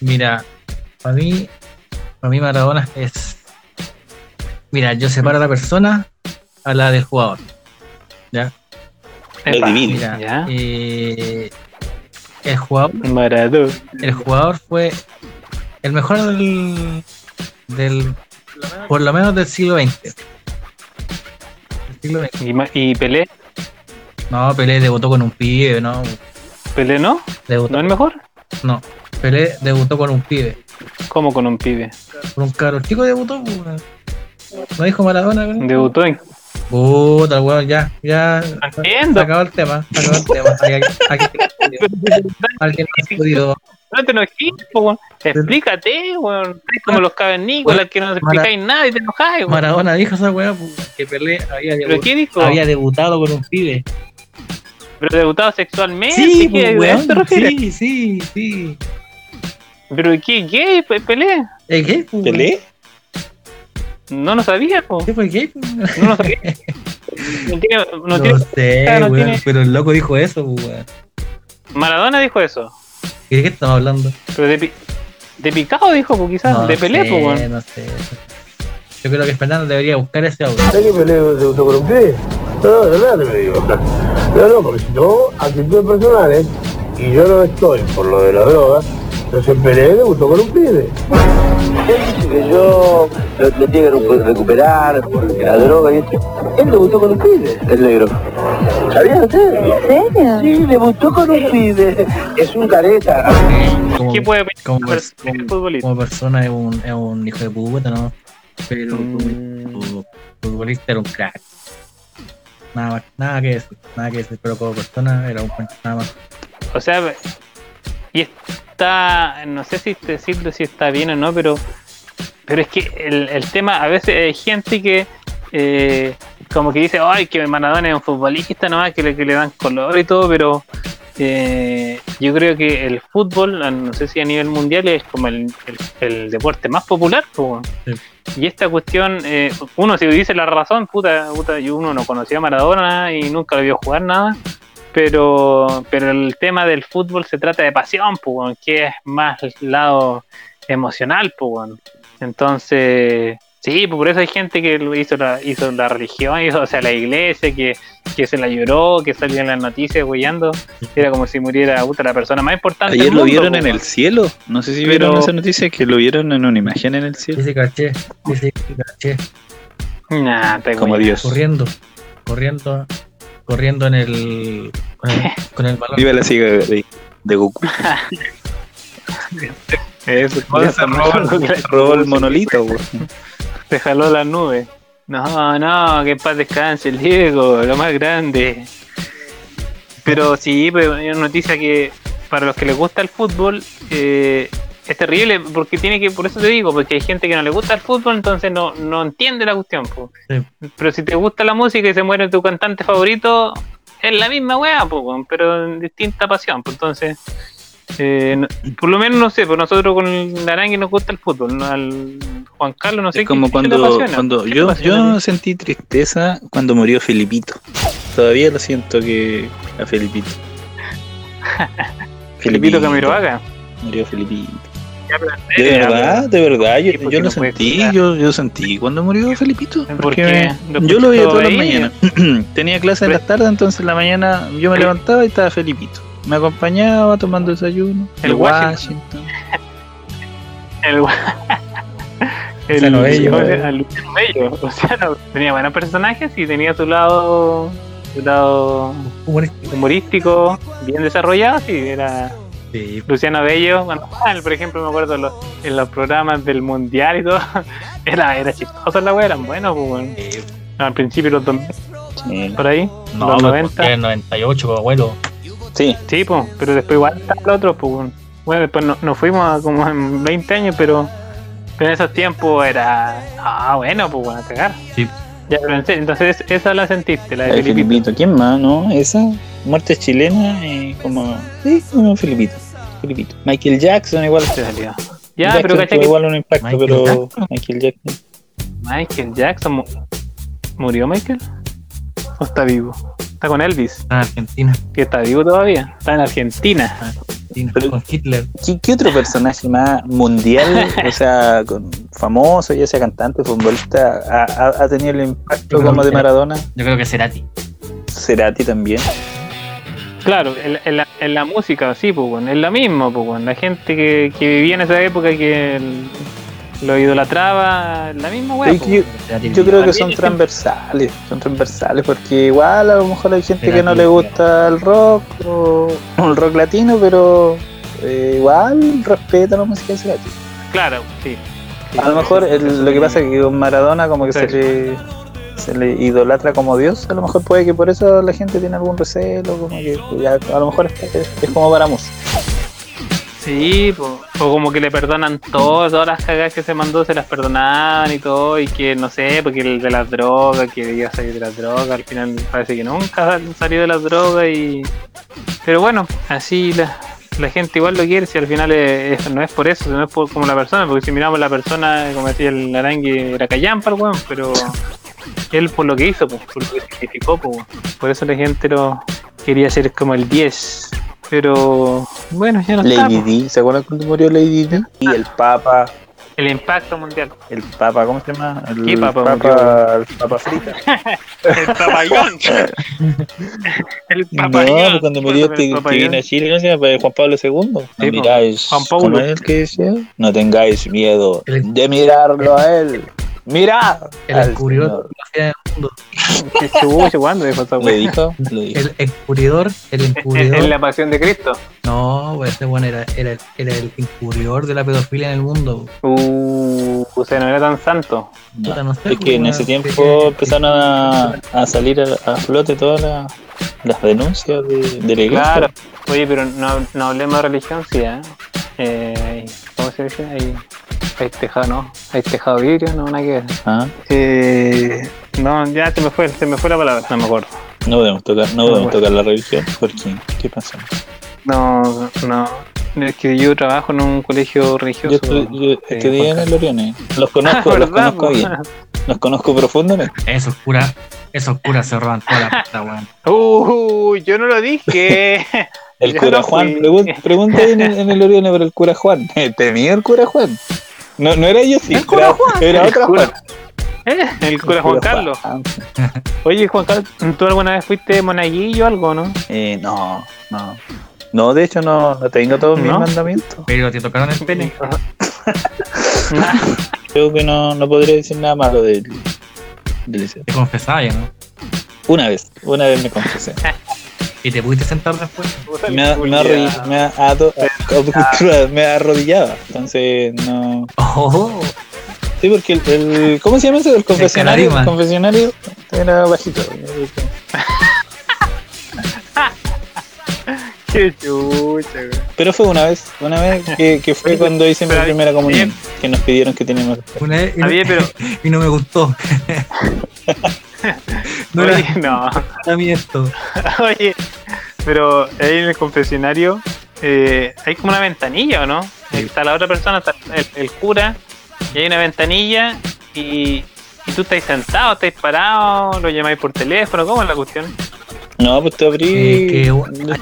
mira, para mí, para mí Maradona es. Mira, yo separo a la persona a la del jugador. ¿Ya? Epa. Mira, Ya. eh, el jugador, Maradona. el jugador fue el mejor del, del por lo menos del siglo XX. Del siglo XX. ¿Y, y Pelé? No, Pelé debutó con un pibe, no, ¿Pelé no? debutó, ¿No es mejor? no, Pelé debutó con un pibe. ¿Cómo con un pibe? Con un caro chico debutó, pues. ¿No dijo Maradona? weón? Debutó en. Puta, weón, ya, ya. No Se entiendo. acabó el tema, se acabó el tema. [LAUGHS] Alguien, alguien, alguien no ha podido. No te enojes, po, weón. Explícate, weón. Como los cavernícolas que no te Mara- explicáis nada y te enojáis, weón. Maradona dijo esa weá, que Pelé había, ¿Pero debu- qué dijo? había debutado con un pibe. ¿Pero debutado sexualmente? Sí, ¿Qué, sí, sí, sí. ¿Pero qué? ¿Gay? Pe- ¿Pelé? ¿Es gay, weón? ¿Pelé? No lo sabía, po. ¿Qué fue gay? No lo sabía. [LAUGHS] No tiene, no No, tiene- sé, no weón, tiene- pero el loco dijo eso, pues, weón. Maradona dijo eso. ¿Y ¿De qué estamos hablando? Pero de, pi- de picado dijo, pues quizás. No de Pelé, sé, pues, weón. No sé. Yo creo que Fernando debería buscar ese audio. ¿Sabes que Pelé debutó con un pibe? No, de verdad te lo digo. No, no, porque si no, actitudes personales, y yo no estoy por lo de la droga, entonces Pelé debutó con un pibe. Él dice que yo lo, lo tiene que recu- recuperar porque la droga y esto. Él debutó con un pibe, el negro. ¿Sabías usted? ¿En serio? Sí, debutó con un pibe. Es un careta. Como- ¿Qué puede como, como- futbolista? como persona es un, es un hijo de puta, ¿no? Pero como Mm, futbolista era un crack. Nada más, nada que decir, nada que decir, pero como persona era un nada más. O sea, y está, no sé si decirlo si está bien o no, pero, pero es que el, el tema, a veces hay gente que eh, como que dice, ay, que Maradona es un futbolista nomás, que le, que le dan color y todo, pero eh, yo creo que el fútbol, no sé si a nivel mundial, es como el, el- el deporte más popular. po. Sí. Y esta cuestión, eh, uno si dice la razón, puta, puta, yo uno no conocía a Maradona y nunca lo vio jugar nada, pero, pero el tema del fútbol se trata de pasión, pues, que es más el lado emocional, pues, entonces, sí, pues por eso hay gente que hizo la, hizo la religión, [LAUGHS] hizo, o sea, la iglesia, que, que se la lloró, que salía en las noticias huellando, era como si muriera puta, la persona más importante. Ayer del lo mundo, vieron pues, en el cielo. No sé si Pero- vieron esa noticia que lo vieron en una imagen en el cielo. Dice caché, dice caché, Nah, te Como. Dios. corriendo, corriendo, corriendo en el, con el, [LAUGHS] con el balón. Viva la siga de, de Goku. [LAUGHS] Eso, Ya se robó, el monolito, güey. [LAUGHS] Se jaló la nube. No, no, que paz descanse el Diego, lo más grande. Pero sí, pues, hay una noticia que para los que les gusta el fútbol eh, es terrible porque tiene que, por eso te digo, porque hay gente que no le gusta el fútbol, entonces no, no entiende la cuestión. Sí. Pero si te gusta la música y se muere tu cantante favorito, es la misma weá, weón, pero en distinta pasión. pues, entonces, eh, no- por lo menos no sé, pues nosotros con el Narangui nos gusta el fútbol, ¿no? al Juan Carlos no sé Es como qué- cuando, cuando ¿Qué le yo, yo sentí tristeza cuando murió Felipito. Todavía lo siento que a Felipito. [LAUGHS] Felipito Camiroaga. Murió Felipito. De verdad, de verdad, yo, lo sentí, yo, yo sentí cuando murió Felipito. ¿Por Porque yo lo veía escuchó todas las mañanas. [CLEARS THROAT] Tenía clase en las tardes, entonces en la mañana yo me El- levantaba y estaba Felipito. Me acompañaba tomando desayuno. El de Washington. Washington. [LAUGHS] El, [LAUGHS] El, Luciano Bello. ¿cómo se llama? Luciano Bello. Luciano tenía buenos personajes y tenía su lado, su lado Humorístico. humorístico bien desarrollado. Sí, era Sí, Luciano Bello. Estaban, por ejemplo, me acuerdo en los, en los programas del mundial y todo. [LAUGHS] Era, era chistoso la wea, eran buenos, pues, sí. Al principio, los dos, Sí. por ahí, No, los pues, 90. porque era el 98, pues, abuelo. Sí, Sí, pues, pero después igual está el otro, pues. bueno. Bueno, después no- nos fuimos a como en 20 años, pero, pero en esos tiempos era. Ah, bueno, pues bueno, a cagar. Sí. Ya, pero en serio, entonces esa la sentiste, la de Filipito. Filipito. ¿Quién más, no? Esa, muerte chilena, eh, como. Sí, como Filipito. Filipito. Michael Jackson, igual. Se salió. Ya, Jackson pero que igual un impacto, Michael pero Jackson. Michael Jackson. Michael Jackson mu- murió Michael. ¿O está vivo? Está con Elvis, Está en Argentina. que está vivo todavía. Está en Argentina. Argentina, Pero- con Hitler. ¿Qué, qué otro personaje más mundial, o sea, con, famoso, ya sea cantante, futbolista, ha, ha- ha tenido el impacto como que- de Maradona? Yo creo que Cerati. Cerati también. Claro, en, en la, en la música, sí, pues, bueno, es lo mismo, pues, bueno. La gente que, que vivía en esa época y que el- lo idolatraba, la misma weá. Pues, yo- creo que son transversales, son transversales, porque igual a lo mejor hay gente que no le gusta el rock o o el rock latino, pero eh, igual respeta la música de Cerati. Claro, sí. sí. A lo mejor el- lo que pasa es que con Maradona como que se le, se le idolatra como Dios, a lo mejor puede que por eso la gente tiene algún recelo, como que a lo mejor es, como para música. Sí, po. o como que le perdonan todo, todas las cagadas que se mandó se las perdonaban y todo, y que no sé, porque el de las drogas, que debía salir de las drogas, al final parece que nunca salió de las drogas y... Pero bueno, así la, la gente igual lo quiere, si al final no es por eso, no es por como la persona, porque si miramos la persona, como decía el Arangui, era callampa el weón, pero él por lo que hizo, pues, por lo que significó, pues, por eso la gente lo quería ser como el 10. Pero bueno, ya no está. Lady pues. D, ¿se acuerdan cuando murió Lady D? Y el Papa, El impacto mundial. el Papa, ¿cómo se llama? El ¿Qué Papa Papa, [LAUGHS] el Papa Frita. El papayón. el No, papayón. pues cuando murió este que viene a Chile, ¿cómo se llama? Pues Juan Pablo II. No Sí, po. miráis, Juan Pablo. ¿cómo es el que decía? No tengáis miedo de mirarlo a él. ¡Mirad! El descubridor del mundo. [LAUGHS] Qué ¿cuándo dijo. El encubridor, el En, encubridor. en la pasión de Cristo. No, pues ese bueno era, era, era el encubridor de la pedofilia en el mundo. Uh, o sea, no era tan santo. No. No sé, Es que en ese tiempo que- empezaron a, a salir a, a flote todas las, las denuncias de, de la iglesia. Claro. Oye, pero no, no hablemos de religión, sí, ¿eh? Eh, ¿Cómo se dice? Hay, hay tejado, ¿no? Hay tejado vidrio, no, nada que ver. Ah, Eh, no, ya se me fue, se me fue la palabra, no me acuerdo. No podemos tocar, no podemos bueno. tocar la religión. ¿Por qué? ¿Qué pasa? No, no. Es que yo trabajo en un colegio religioso. Yo, estoy- yo eh, estudié en el Orione. Los conozco, los ¿Verdad, conozco bien. Los conozco profundamente. Esos curas, esos curas se roban toda la puta, weón. Uh, yo no lo dije. [LAUGHS] El Yo cura no Juan, pregunta ahí en el, en el Orione por el cura Juan. [LAUGHS] ¿Tenía el cura Juan? No, no era yo, sí. Era, era El otra cura- Juan. Eh, El cura Juan Carlos. [LAUGHS] Oye, Juan Carlos, ¿tú alguna vez fuiste monaguillo o algo, no? Eh, no, no. No, de hecho no, no tengo todos mis ¿No? mandamientos. Pero te tocaron el pene. [LAUGHS] Creo que no, no podría decir nada malo del, del liceo. Te confesaba ya, ¿no? Una vez, una vez me confesé. [LAUGHS] Y te pudiste sentar después. Me, ha- me, arrodillaba, me, ha- ado- me arrodillaba, entonces no. Oh, Sí, porque el, el- ¿cómo se llama eso? El confesionario. El, Calarima. confesionario era bajito. [LAUGHS] Qué chucha, güey. Pero fue una vez, una vez que, que fue cuando hice mi Pero, primera comunión, que nos pidieron que teníamos. una vez y no, Había, pero. [LAUGHS] y no me gustó. [LAUGHS] no Oye, era no. para mí esto. Oye, pero ahí en el confesionario eh, hay como una ventanilla, ¿o no? Está la otra persona, está el, el cura, y hay una ventanilla y, y tú estás sentado, estás parado, lo llamáis por teléfono, ¿cómo es la cuestión? No, pues te abrí. Eh, que-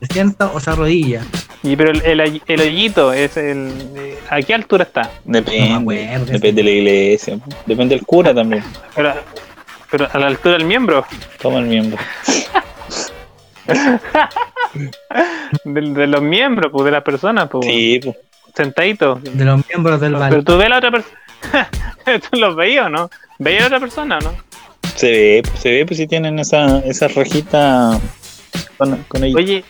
¿Se sienta o se arrodilla? Y pero el, el, el hoyito, es el, eh, ¿a qué altura está? Depende, No acuerdo. depende de la iglesia, depende del cura también. Pero, pero a la altura del miembro, Toma el miembro. [LAUGHS] [LAUGHS] de, de los miembros, pues, de las personas, pues. Sí, pues. sentadito. De los miembros del Pero Val. tú ves a la otra persona. [LAUGHS] ¿Tú los veías o no? ¿Veías a la otra persona o no? Se ve, pues, se ve, pues si tienen esa, esa rojita con, con ella. Oye,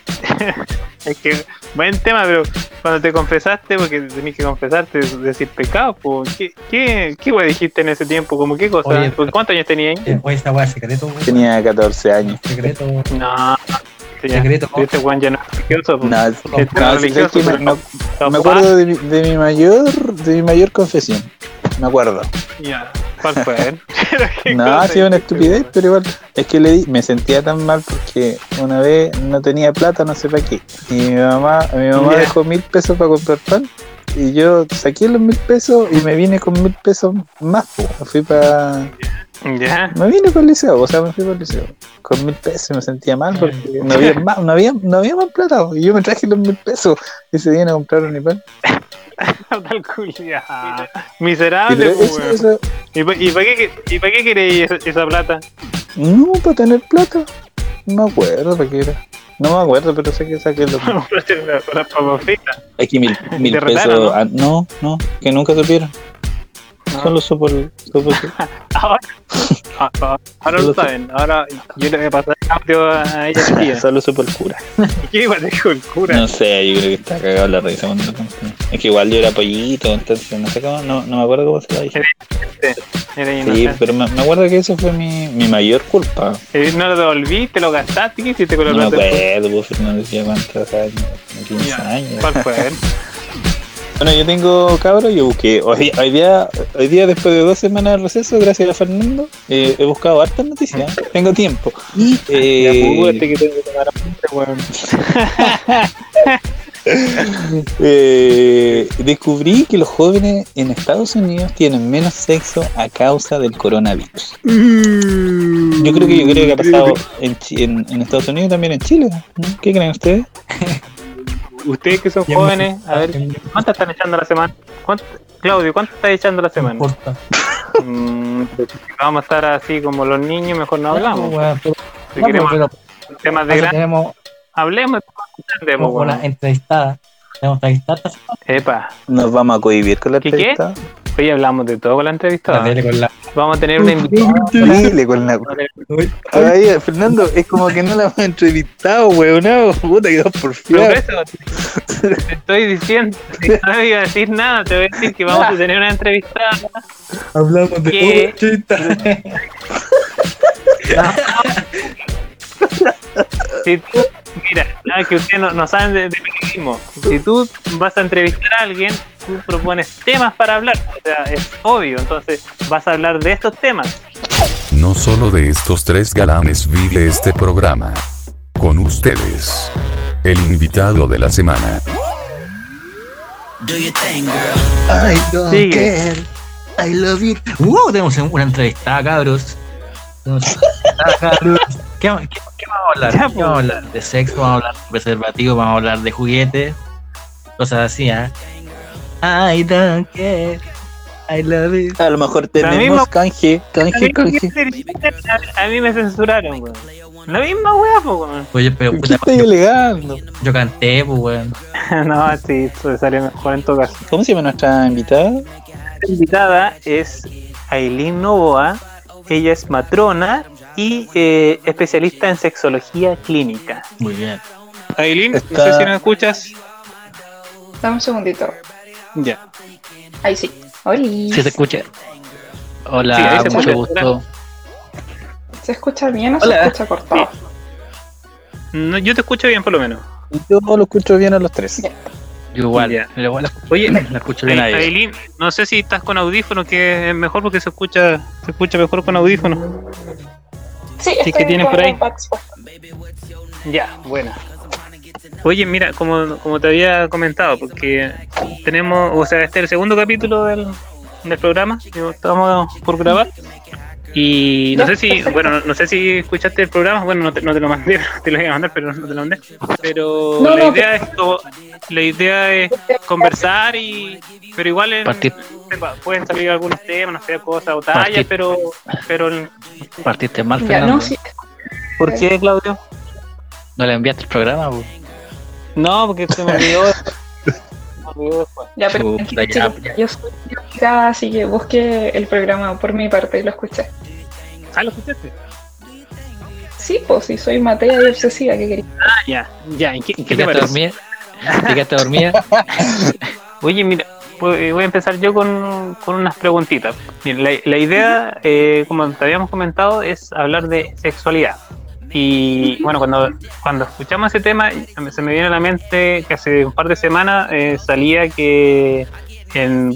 [LAUGHS] es que buen tema, pero cuando te confesaste, porque tenés que confesarte, decir pecado, pues, ¿qué, qué, qué wey dijiste en ese tiempo? ¿Cómo qué cosa? Oye, Pues, ¿Cuántos años tenías ahí? Oye, esta weá es secreto, weón. Tenía 14 años. Secreto. No, sí. Secreto. Este Juan ya no es religioso, pues. No, Este no, es que me, acuerdo de mi, de mi mayor de mi mayor confesión. Me acuerdo. Ya, ¿cuál fue? [LAUGHS] ¿Qué No, ha sido una estupidez, pero igual. Es que le di, me sentía tan mal porque una vez no tenía plata, no sé para qué. Y mi mamá, mi mamá dejó mil pesos para comprar pan. Y yo saqué los mil pesos y me vine con mil pesos más. fui para. Ya. Me vine para el liceo, o sea, me fui para el liceo. Con mil pesos y me sentía mal porque no había más, no había, no había más plata. Y yo me traje los mil pesos y se viene a comprar un pan. [LAUGHS] Tal culia. Y Miserable, pero pues, eso- ¿Y pa- ¿Y para qué, y pa' qué queréis esa, esa plata? No, para tener plata. No me acuerdo para qué era. No me acuerdo, pero sé que saqué los [LAUGHS] unas papas fritas. Aquí mil, [LAUGHS] mil pesos. retaron, ¿no? ah, ¿no? no, que nunca supieron. No. Solo supo el. Que- [LAUGHS] Ahora, ah, ah, ahora lo saben. Ahora yo le voy a pasar el audio a ella. [LAUGHS] tía. Solo supo el cura. ¿Qué a decir el cura? No sé, yo creo que está cagado la risa cuando lo conté. Es que igual yo era pollito, entonces no sé cómo, no, no me acuerdo cómo se lo dije. Era Sí, pero me, me acuerdo que eso fue mi, mi mayor culpa. Eh, No lo devolviste, lo gastaste. ¿Qué hiciste con la No me acuerdo, pues Fernando decía cuántos años, como 15 Ya. años. ¿Cuál fue? [LAUGHS] Bueno, yo tengo cabro, yo busqué. Hoy, hoy día, hoy día, después de dos semanas de receso, gracias a Fernando, eh, he buscado hartas noticias. Tengo tiempo. Y eh, que tengo que tomar [LAUGHS] eh, descubrí que los jóvenes en Estados Unidos tienen menos sexo a causa del coronavirus. Yo creo que yo creo que ha pasado en, en, en Estados Unidos y también en Chile. ¿no? ¿Qué creen ustedes? [LAUGHS] Ustedes que son Ya jóvenes, a ver, ¿cuántas están echando a la semana? ¿Cuánto- Claudio, ¿cuánto estás echando a la No semana? importa. Mm, si vamos a estar así como los niños, mejor no hablamos. Pero- Si no, queremos pero temas de gran, tenemos hablemos, entendemos, una weón. entrevistada. Tenemos entrevistada. Epa, Nos vamos a cohibir con la ¿Qué, qué? Hoy hablamos de todo con la entrevistada. La tele con la- Vamos a tener una invitada. Dile con la. Ay, Fernando, es como que no la hemos entrevistado, weón. No, puta, quedó por Por fiar. eso, te estoy diciendo, no iba a decir nada, te voy a decir que vamos a tener una entrevistada. Hablamos de todo, chita. Si tú, mira, nada que ustedes no, no saben de, de periodismo, si tú vas a entrevistar a alguien, tú propones temas para hablar, o sea, es obvio, entonces vas a hablar de estos temas. No solo de estos tres galanes vive este programa. Con ustedes. El invitado de la semana. I don't Sigue. care. I love it. Uh, tenemos una entrevistada, cabros. [LAUGHS] ¿Qué, qué, qué vamos a hablar? Ya, ¿Qué vamos a hablar? De sexo, vamos a hablar de preservativo, vamos a hablar de juguetes, cosas así, ¿ah? I don't care. I love it. A lo mejor tenemos canje, A canje, mí, canje. a- mí me censuraron, weón. La misma weá, weón. Oye, pero ¿Qué estoy yo, alegando? yo canté, pues, weón. [LAUGHS] No, sí, eso salió mejor en todo caso. ¿Cómo se llama nuestra invitada? La invitada es Aileen Novoa. Ella es matrona y eh, especialista en sexología clínica. Muy bien. Aileen, no Está- sé si nos escuchas. Dame un segundito. Ya. Ahí sí. Hola. Si se escucha. Hola, Sí, ahí se mucho escucha. gusto. ¿Se escucha bien o Hola. se escucha cortado? No, yo te escucho bien, por lo menos. Yo lo escucho bien a los tres. Yo igual. Ya. yo igual Oye, la escucho bien Ai- ahí. Aileen, no sé si estás con audífono, que es mejor porque se escucha se escucha mejor con audífono. Sí, ¿qué estoy tienes por ahí? Ya, buena. Oye, mira, como, como te había comentado, porque tenemos, o sea, este es el segundo capítulo del, del programa que estamos por grabar. Y no Ya, sé si, bueno, no, sé si escuchaste el programa, bueno, no te, no te lo mandé, [LAUGHS] te lo iba a mandar, pero no te lo mandé. Pero No, la no, idea es co- la idea es conversar y pero igual en- pueden salir algunos temas, no sé, cosas o tallas, Partir- pero pero el- Partiste mal, Ya, Fernando. no, sí. ¿por qué, Claudio? No le enviaste el programa, po? No, porque se me olvidó. después. Ya, pero ya, yo soy invitada, así que busque el programa por mi parte y lo escuché. Ah, lo escuchaste. Sí, pues sí, soy Matea y obsesiva, ¿qué quería? Ah, ya, ya. ¿En qué, en qué ¿Te dormida? ¿Te quedaste dormida? Oye, mira, voy voy a empezar yo con, con unas preguntitas. Bien, la, la idea, eh, como te habíamos comentado, es hablar de sexualidad. Y bueno, cuando, cuando escuchamos ese tema, se me viene a la mente que hace un par de semanas eh, salía que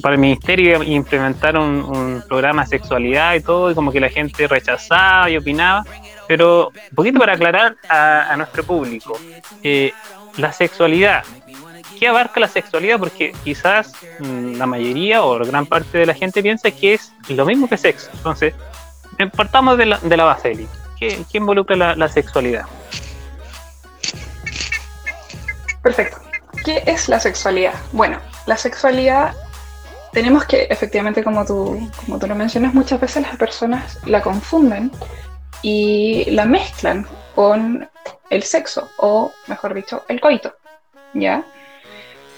para el ministerio implementaron un programa de sexualidad y todo, y como que la gente rechazaba y opinaba. Pero un poquito para aclarar a, a nuestro público, eh, la sexualidad, ¿qué abarca la sexualidad? Porque quizás mm, la mayoría o gran parte de la gente piensa que es lo mismo que sexo. Entonces, eh, partamos de la, de la base, Eli. ¿Qué, qué involucra la, la sexualidad? Perfecto. ¿Qué es la sexualidad? Bueno, la sexualidad tenemos que, efectivamente, como tú, como tú lo mencionas, muchas veces las personas la confunden y la mezclan con el sexo, o mejor dicho, el coito. ¿Ya?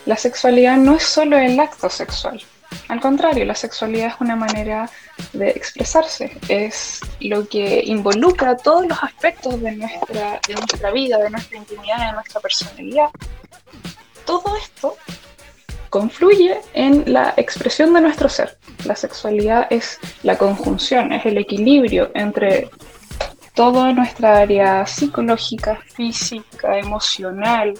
La sexualidad no es solo el acto sexual. Al contrario, la sexualidad es una manera de expresarse, es lo que involucra todos los aspectos de nuestra, de nuestra vida, de nuestra intimidad, de nuestra personalidad. Todo esto confluye en la expresión de nuestro ser. La sexualidad es la conjunción, es el equilibrio entre toda nuestra área psicológica, física, emocional,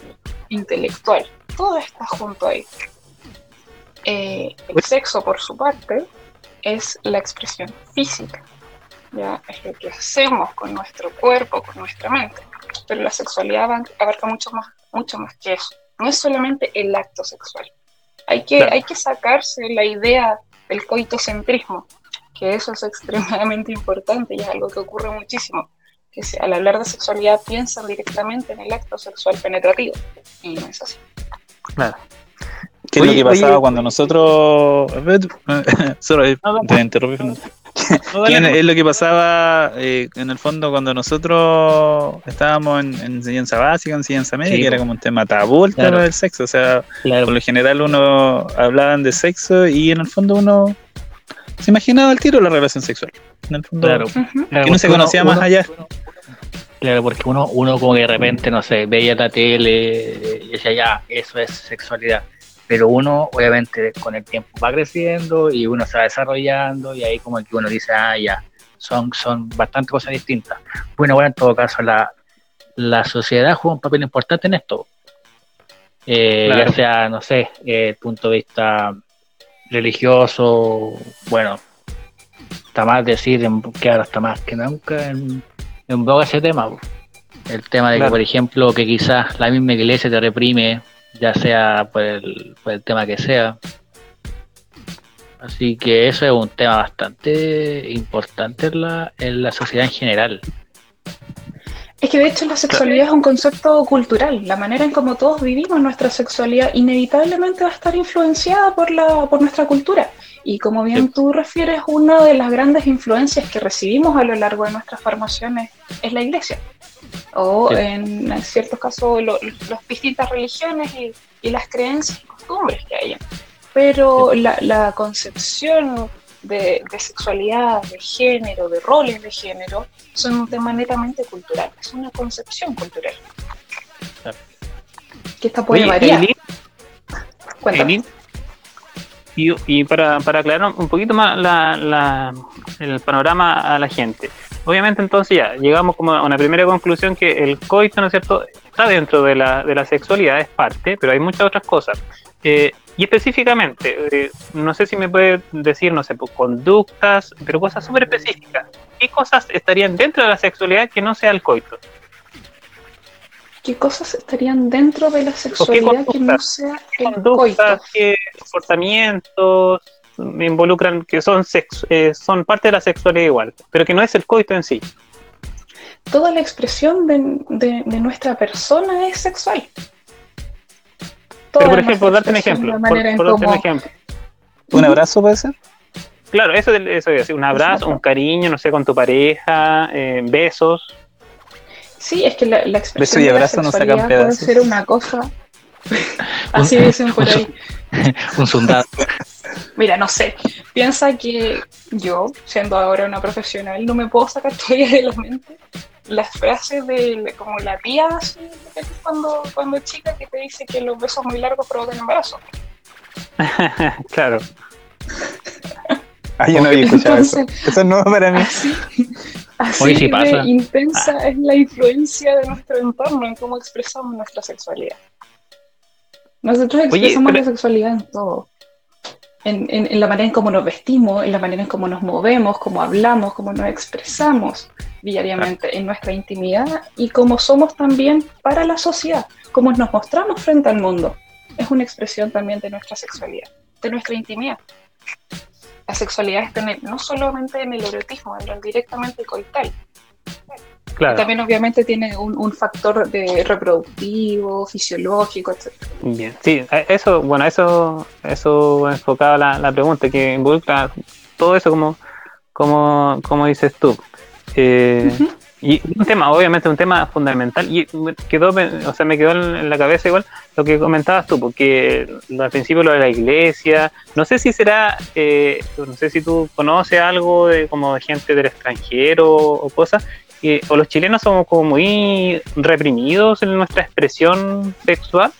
intelectual. Todo está junto ahí. Eh, el sexo, por su parte, es la expresión física. ¿ya? Es lo que hacemos con nuestro cuerpo, con nuestra mente. Pero la sexualidad abarca mucho más, mucho más que eso. No es solamente el acto sexual. Hay que, Claro. hay que sacarse la idea del coitocentrismo, que eso es extremadamente importante y es algo que ocurre muchísimo. Que se- al hablar de sexualidad piensan directamente en el acto sexual penetrativo. Y no es así. Claro. ¿Qué es lo que pasaba oye. cuando nosotros. [LAUGHS] Sorry, No, no. te interrumpí. Fernando. No, ¿Quién- [LAUGHS] dale, es lo que pasaba eh, en el fondo cuando nosotros estábamos en, en enseñanza básica, en enseñanza media, Sí, que era como un tema tabú el tema Claro. del sexo. O sea, Claro. por lo general uno hablaban de sexo y en el fondo uno se imaginaba el tiro de la relación sexual. En el fondo, Claro. Que no se conocía uno- más uno- allá. Claro, porque uno, uno como que de repente, no sé, veía la tele y decía, ya, eso es sexualidad. Pero uno, obviamente, con el tiempo va creciendo y uno se va desarrollando y ahí como que uno dice, ah, ya, son, son bastante cosas distintas. Bueno, bueno, en todo caso, la, la sociedad juega un papel importante en esto. Eh, Claro. Ya sea, no sé, eh, punto de vista religioso, bueno, está más decir que ahora está más que nunca en, en boga ese tema. El tema de Claro. que, por ejemplo, que quizás la misma iglesia te reprime, ya sea por el, por el tema que sea. Así que eso es un tema bastante importante en la, en la sociedad en general. Es que de hecho la sexualidad es un concepto cultural. La manera en cómo todos vivimos nuestra sexualidad inevitablemente va a estar influenciada por, la, por nuestra cultura. Y como bien tú refieres, una de las grandes influencias que recibimos a lo largo de nuestras formaciones es la iglesia. O Sí. en ciertos casos lo- las distintas religiones y, y las creencias y costumbres que hayan. Pero la, la concepción de, de sexualidad, de género, de roles de género, son un tema netamente cultural, es una concepción cultural. Claro. Que esta puede Oye, variar. Eileen, Cuéntame. Eileen, Y, y para, para aclarar un poquito más la, el panorama a la gente. Obviamente entonces ya llegamos como a una primera conclusión que el coito, ¿no es cierto?, está dentro de la, de la sexualidad, es parte, pero hay muchas otras cosas. Eh, y específicamente, eh, no sé si me puede decir, no sé, pues, conductas, pero cosas súper específicas. ¿Qué cosas estarían dentro de la sexualidad que no sea el coito? ¿Qué cosas estarían dentro de la sexualidad que no sea el coito? conductas, qué comportamientos me involucran, que son sex- eh, son parte de la sexualidad igual, pero que no es el coito en sí. Toda la expresión de, de- de nuestra persona es sexual. Toda Pero por ejemplo, darte un ejemplo, por, darte un ejemplo. ¿Un abrazo puede ser? Claro, eso, eso iba a decir, un abrazo, un cariño, no sé, con tu pareja, eh, besos. Sí, es que la, la expresión Beso y de la abrazo no sacan sexualidad puede ser una cosa. [LAUGHS] Así dicen por ahí. [LAUGHS] Un sundado. [LAUGHS] Mira, no sé. Piensa que yo, siendo ahora una profesional, no me puedo sacar todavía de la mente las frases de como la tía así, cuando, cuando es chica que te dice que los besos muy largos provocan embarazo. claro. Ah, yo no había escuchado eso. Entonces- Eso es nuevo para mí. Así, así sí de pasa. intensa es la influencia de nuestro entorno en cómo expresamos nuestra sexualidad. Nosotros Oye, expresamos pero- la sexualidad en todo. En, en- en la manera en cómo nos vestimos, en la manera en cómo nos movemos, cómo hablamos, cómo nos expresamos diariamente en nuestra intimidad y cómo somos también para la sociedad, cómo nos mostramos frente al mundo. Es una expresión también de nuestra sexualidad, de nuestra intimidad. La sexualidad está en el- no solamente en el erotismo, en el directamente coital. Claro. También obviamente tiene un, un factor de reproductivo, fisiológico, etc. Bien, sí, a- eso, bueno, eso, eso enfocaba la, la pregunta, que involucra todo eso como, como, como dices tú. Eh. Y un tema, obviamente un tema fundamental, y me quedó, o sea, me quedó en la cabeza igual lo que comentabas tú, porque al principio lo de la iglesia, no sé si será, eh, no sé si tú conoces algo de como de gente del extranjero o cosas, o los chilenos somos como muy reprimidos en nuestra expresión sexual.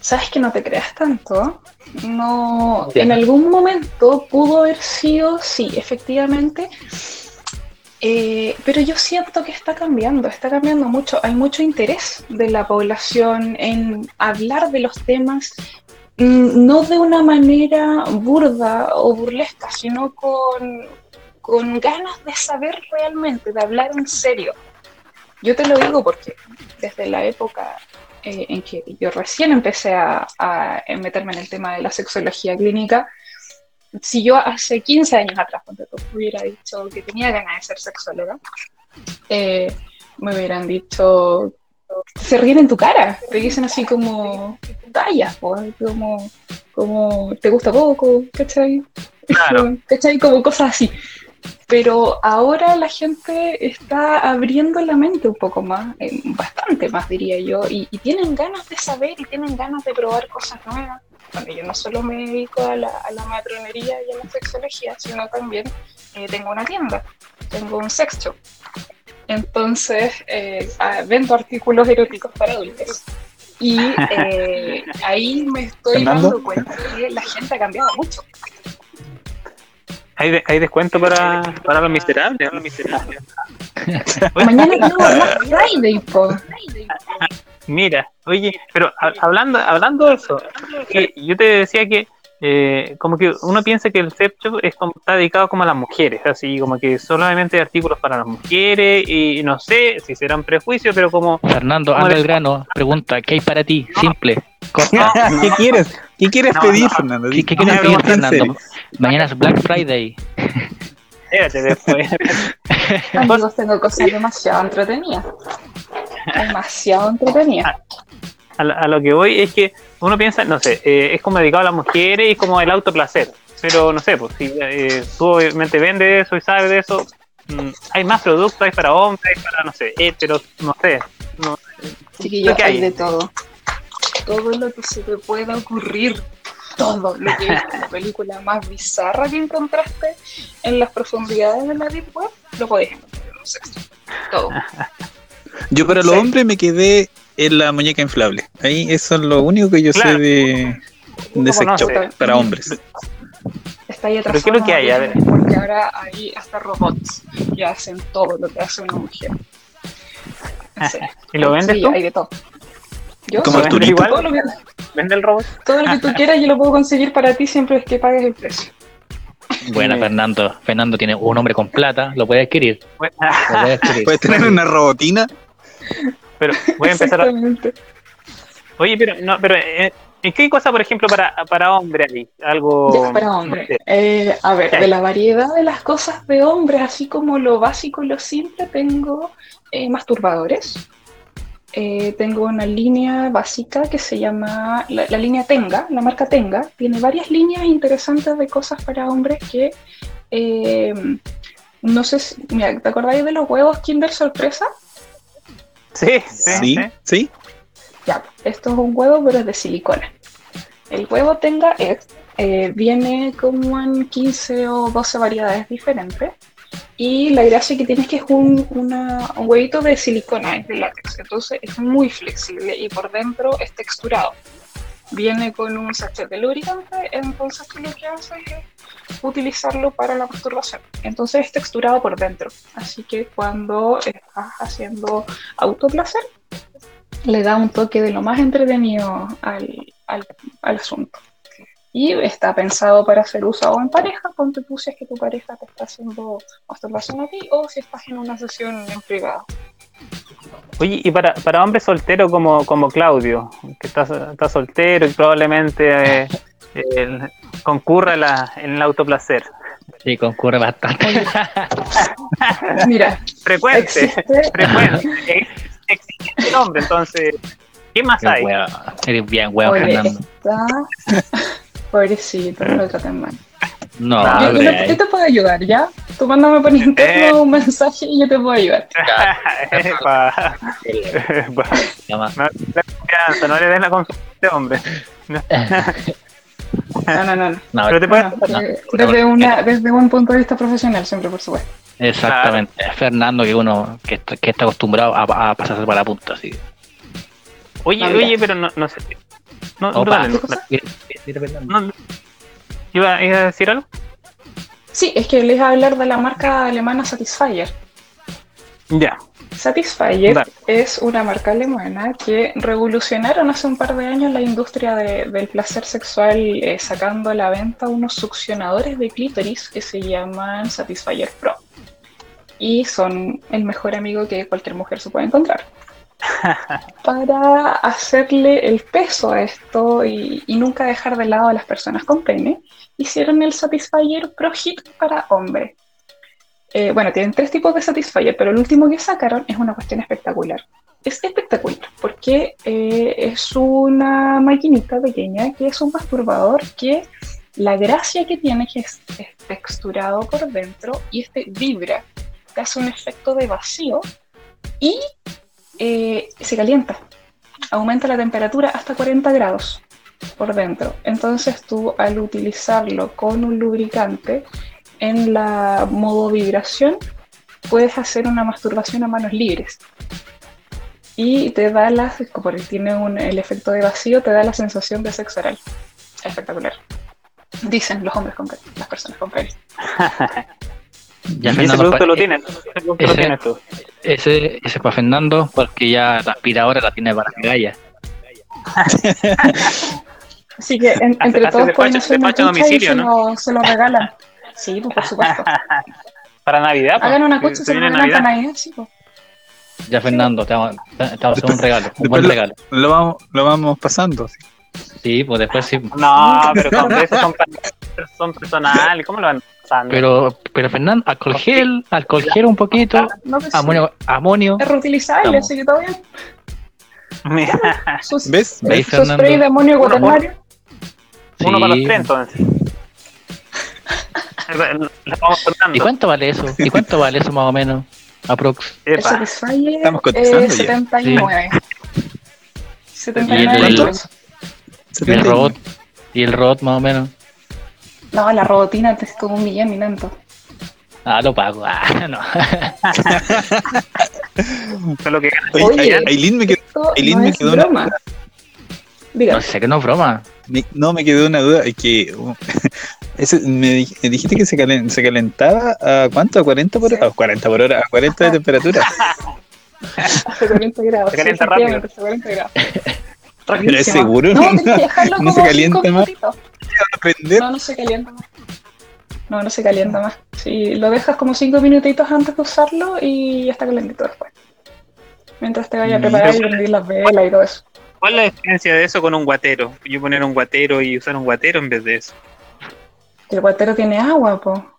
¿Sabes que no te creas tanto? No, en algún momento pudo haber sido, sí, efectivamente, eh, pero yo siento que está cambiando, está cambiando mucho. Hay mucho interés de la población en hablar de los temas, mm, no de una manera burda o burlesca, sino con, con ganas de saber realmente, de hablar en serio. Yo te lo digo porque desde la época eh, en que yo recién empecé a, a meterme en el tema de la sexología clínica, si yo hace 15 años atrás, tú, hubiera dicho que tenía ganas de ser sexóloga, eh, me hubieran dicho, se ríen en tu cara, te dicen así como, tallas, como, como, te gusta poco, ¿cachai? Claro. [LAUGHS] ¿Cachai? Como cosas así. Pero ahora la gente está abriendo la mente un poco más, eh, bastante más diría yo, y, y tienen ganas de saber y tienen ganas de probar cosas nuevas. Bueno, yo no solo me dedico a la, a la matronería y a la sexología, sino también eh, tengo una tienda, tengo un sex shop. Entonces, eh, vendo artículos eróticos para adultos. Y eh, ahí me estoy Fernando. dando cuenta que la gente ha cambiado mucho. ¿Hay, de- hay descuento para, para los miserables? Los miserables. Mañana tengo Black Friday, po. Mira, oye, pero ha- hablando, hablando de eso, que yo te decía que eh, como que uno piensa que el sex shop es como, está dedicado como a las mujeres, así como que solamente hay artículos para las mujeres y no sé si serán prejuicios, pero como Fernando, anda al grano. Pregunta, ¿qué hay para ti? Simple. Corta. [LAUGHS] ¿Qué quieres? ¿Qué quieres No, pedir, no. Fernando? ¿Qué, qué quieres no, pedir, Fernando? Mañana es Black Friday. [LAUGHS] espérate [LAUGHS] después. Amigos, tengo cosas demasiado entretenidas. Demasiado entretenidas. a, lo- a lo que voy es que uno piensa, no sé, eh, es como dedicado a las mujeres y como el autoplacer. Pero no sé, pues si eh, tú obviamente vendes eso y sabes de eso, mm, hay más productos, hay para hombres, hay para, no sé, heteros, no sé. No, Chiquillos, hay. de todo. Todo lo que se te pueda ocurrir. Todo lo que es la película más bizarra que encontraste en las profundidades de la Deep Web, lo podés encontrar en un sexto. Todo. [LAUGHS] Yo para los Sí. hombres me quedé en la muñeca inflable. Ahí eso es lo único que yo Claro. sé de, de sex shop para hombres. Está ahí ¿Pero atrás. qué es lo que hay? A ver. Porque ahora hay hasta robots que hacen todo lo que hace una mujer. En serio. ¿Y lo vendes Sí, tú? hay de todo. Yo Como sí, ¿Lo vendes Arturito. todo igual? lo, que, ¿Vende el robot? todo lo que tú quieras yo lo puedo conseguir para ti siempre es que pagues el precio. Buena. Fernando. Fernando tiene un hombre con plata, lo puede adquirir. Bueno, [LAUGHS] Lo puede adquirir. Puedes tener una robotina. pero voy a empezar a... Oye, pero, no, pero eh, ¿en qué cosa, por ejemplo, para, para hombre ahí? Algo... Ya, para hombre. no sé. Eh, a ver, de la variedad de las cosas de hombres, así como lo básico y lo simple, tengo eh, masturbadores. Eh, tengo una línea básica que se llama la, la línea Tenga, la marca Tenga. Tiene varias líneas interesantes de cosas para hombres que eh, no sé si, mira, ¿te acordáis de los huevos Kinder Sorpresa? Sí, sí, Sí. Ya, esto es un huevo, pero es de silicona. El huevo tenga X, eh, viene como en 15 o 12 variedades diferentes. Y la gracia que tiene es que es un, una- un huevito de silicona, es de látex. Entonces es muy flexible y por dentro es texturado. Viene con un sachet de lubricante, entonces tú lo que haces es utilizarlo para la masturbación. Entonces es texturado por dentro. Así que cuando estás haciendo autoplacer, le da un toque de lo más entretenido al, al- al asunto. Y está pensado para ser usado en pareja, ponte tú si es que tu pareja te está haciendo masturbación a ti o si estás en una sesión en privado. Oye, y para, para hombres solteros como, como Claudio, que está, está soltero y probablemente eh, el- concurra la- en el autoplacer. Sí, concurre bastante. [LAUGHS] Mira, Frecuente, existe, frecuente. Ex- Exigente el hombre, entonces, ¿qué más Qué hay? huevo. Eres bien huevo, oye, Fernando. está... Pobrecito, no lo traten mal. No, yo, yo te, yo te puedo ayudar, ¿ya? Tú mándame por interno un mensaje y yo te puedo ayudar. [LAUGHS] Pa- pa- llama- no, le den confianza, no le den la confianza a este hombre. No, no, no. no. No, [LAUGHS] Pero te No, puedes, no, eh, desde, una, desde un punto de vista profesional, siempre, por supuesto. Exactamente. Fernando, que uno que está, que está acostumbrado a, a pasarse para la punta, así. Oye, oye, pero no, no sé. No, Opa. dale, no, no, ¿Iba, iba a decir algo? Sí, es que les iba a hablar de la marca alemana Satisfyer. Ya. Satisfyer Dale. es una marca alemana que revolucionaron hace un par de años la industria de- del placer sexual eh, sacando a la venta unos succionadores de clítoris que se llaman Satisfyer Pro. Y son el mejor amigo que cualquier mujer se puede encontrar. Para hacerle el peso a esto y, y nunca dejar de lado a las personas con pene, hicieron el Satisfyer Pro Hit para hombre. Eh, bueno, tienen tres tipos de Satisfyer, pero el último que sacaron es una cuestión espectacular. Es espectacular porque eh, es una maquinita pequeña que es un masturbador que la gracia que tiene que es, es texturado por dentro y este vibra, te hace un efecto de vacío y eh, se calienta. Aumenta la temperatura hasta 40 grados por dentro. Entonces tú al utilizarlo con un lubricante en la modo vibración puedes hacer una masturbación a manos libres. Y te da la, como tiene el efecto de vacío, te da la sensación de sexo oral. Espectacular. Dicen los hombres con las personas con pene. [LAUGHS] Ya ¿Y ese Fernando, producto pa- lo tienes? Ese lo ese- tienes tú. Ese, ese es para Fernando, porque ya la aspiradora la tiene para Gaya. [LAUGHS] Así que en- entre hace todos pueden hacer una y domicilio, se, ¿no? lo, se lo regalan. Sí, pues por [LAUGHS] supuesto. Para Navidad. pues. Hagan una Se- y se se lo regalan para Navidad. Sí, pues. Ya Fernando, te vamos, te vamos a hacer un regalo, un Después buen lo- regalo. Lo vamos, lo vamos pasando. sí. Pues después sí. No, [LAUGHS] pero esos son, son personales. ¿Cómo lo van pasando? Pero, pero Fernando, alcohol gel, alcohol gel un poquito, No, pues sí. amonio, amonio. Es reutilizable, Estamos. así que todo bien. Mira, Sus, ¿Ves? ¿Veis, su spray de amonio Uno, cuaternario. uno para los Sí. tres, entonces. [LAUGHS] ¿Y cuánto vale eso? ¿Y cuánto vale eso más o menos? Aprox. El. Satisfyer Estamos cotizando eh, ya. 79. ¿Y 79 el- euros. ¿Y el robot? ¿Y el robot más o menos? No, la robotina te es como un millón y tanto. Ah, lo pago. [LAUGHS] Ah, no. [LAUGHS] Eso es lo que. Oye, Aileen me quedó, Aileen no me es quedó una- broma. Diga, No sé que no es broma. me- no me quedó una duda. Es que uh, [LAUGHS] ese- me, me dijiste que se, calen- se calentaba a cuánto? ¿A 40 por hora? A 40 por hora, a 40 de temperatura. hace 40 grados. Se calienta rápido. efectivamente, hace 40 grados. Pero es seguro, No, no, tienes que [LAUGHS] dejarlo no como se calienta más. No, no se calienta más. No, no se calienta más. Sí, lo dejas como 5 minutitos antes de usarlo y ya está calentito después. Mientras te vaya a preparar y prender las velas y todo eso. ¿Cuál es la diferencia de eso con un guatero? Yo poner un guatero y usar un guatero en vez de eso. El guatero tiene agua, po.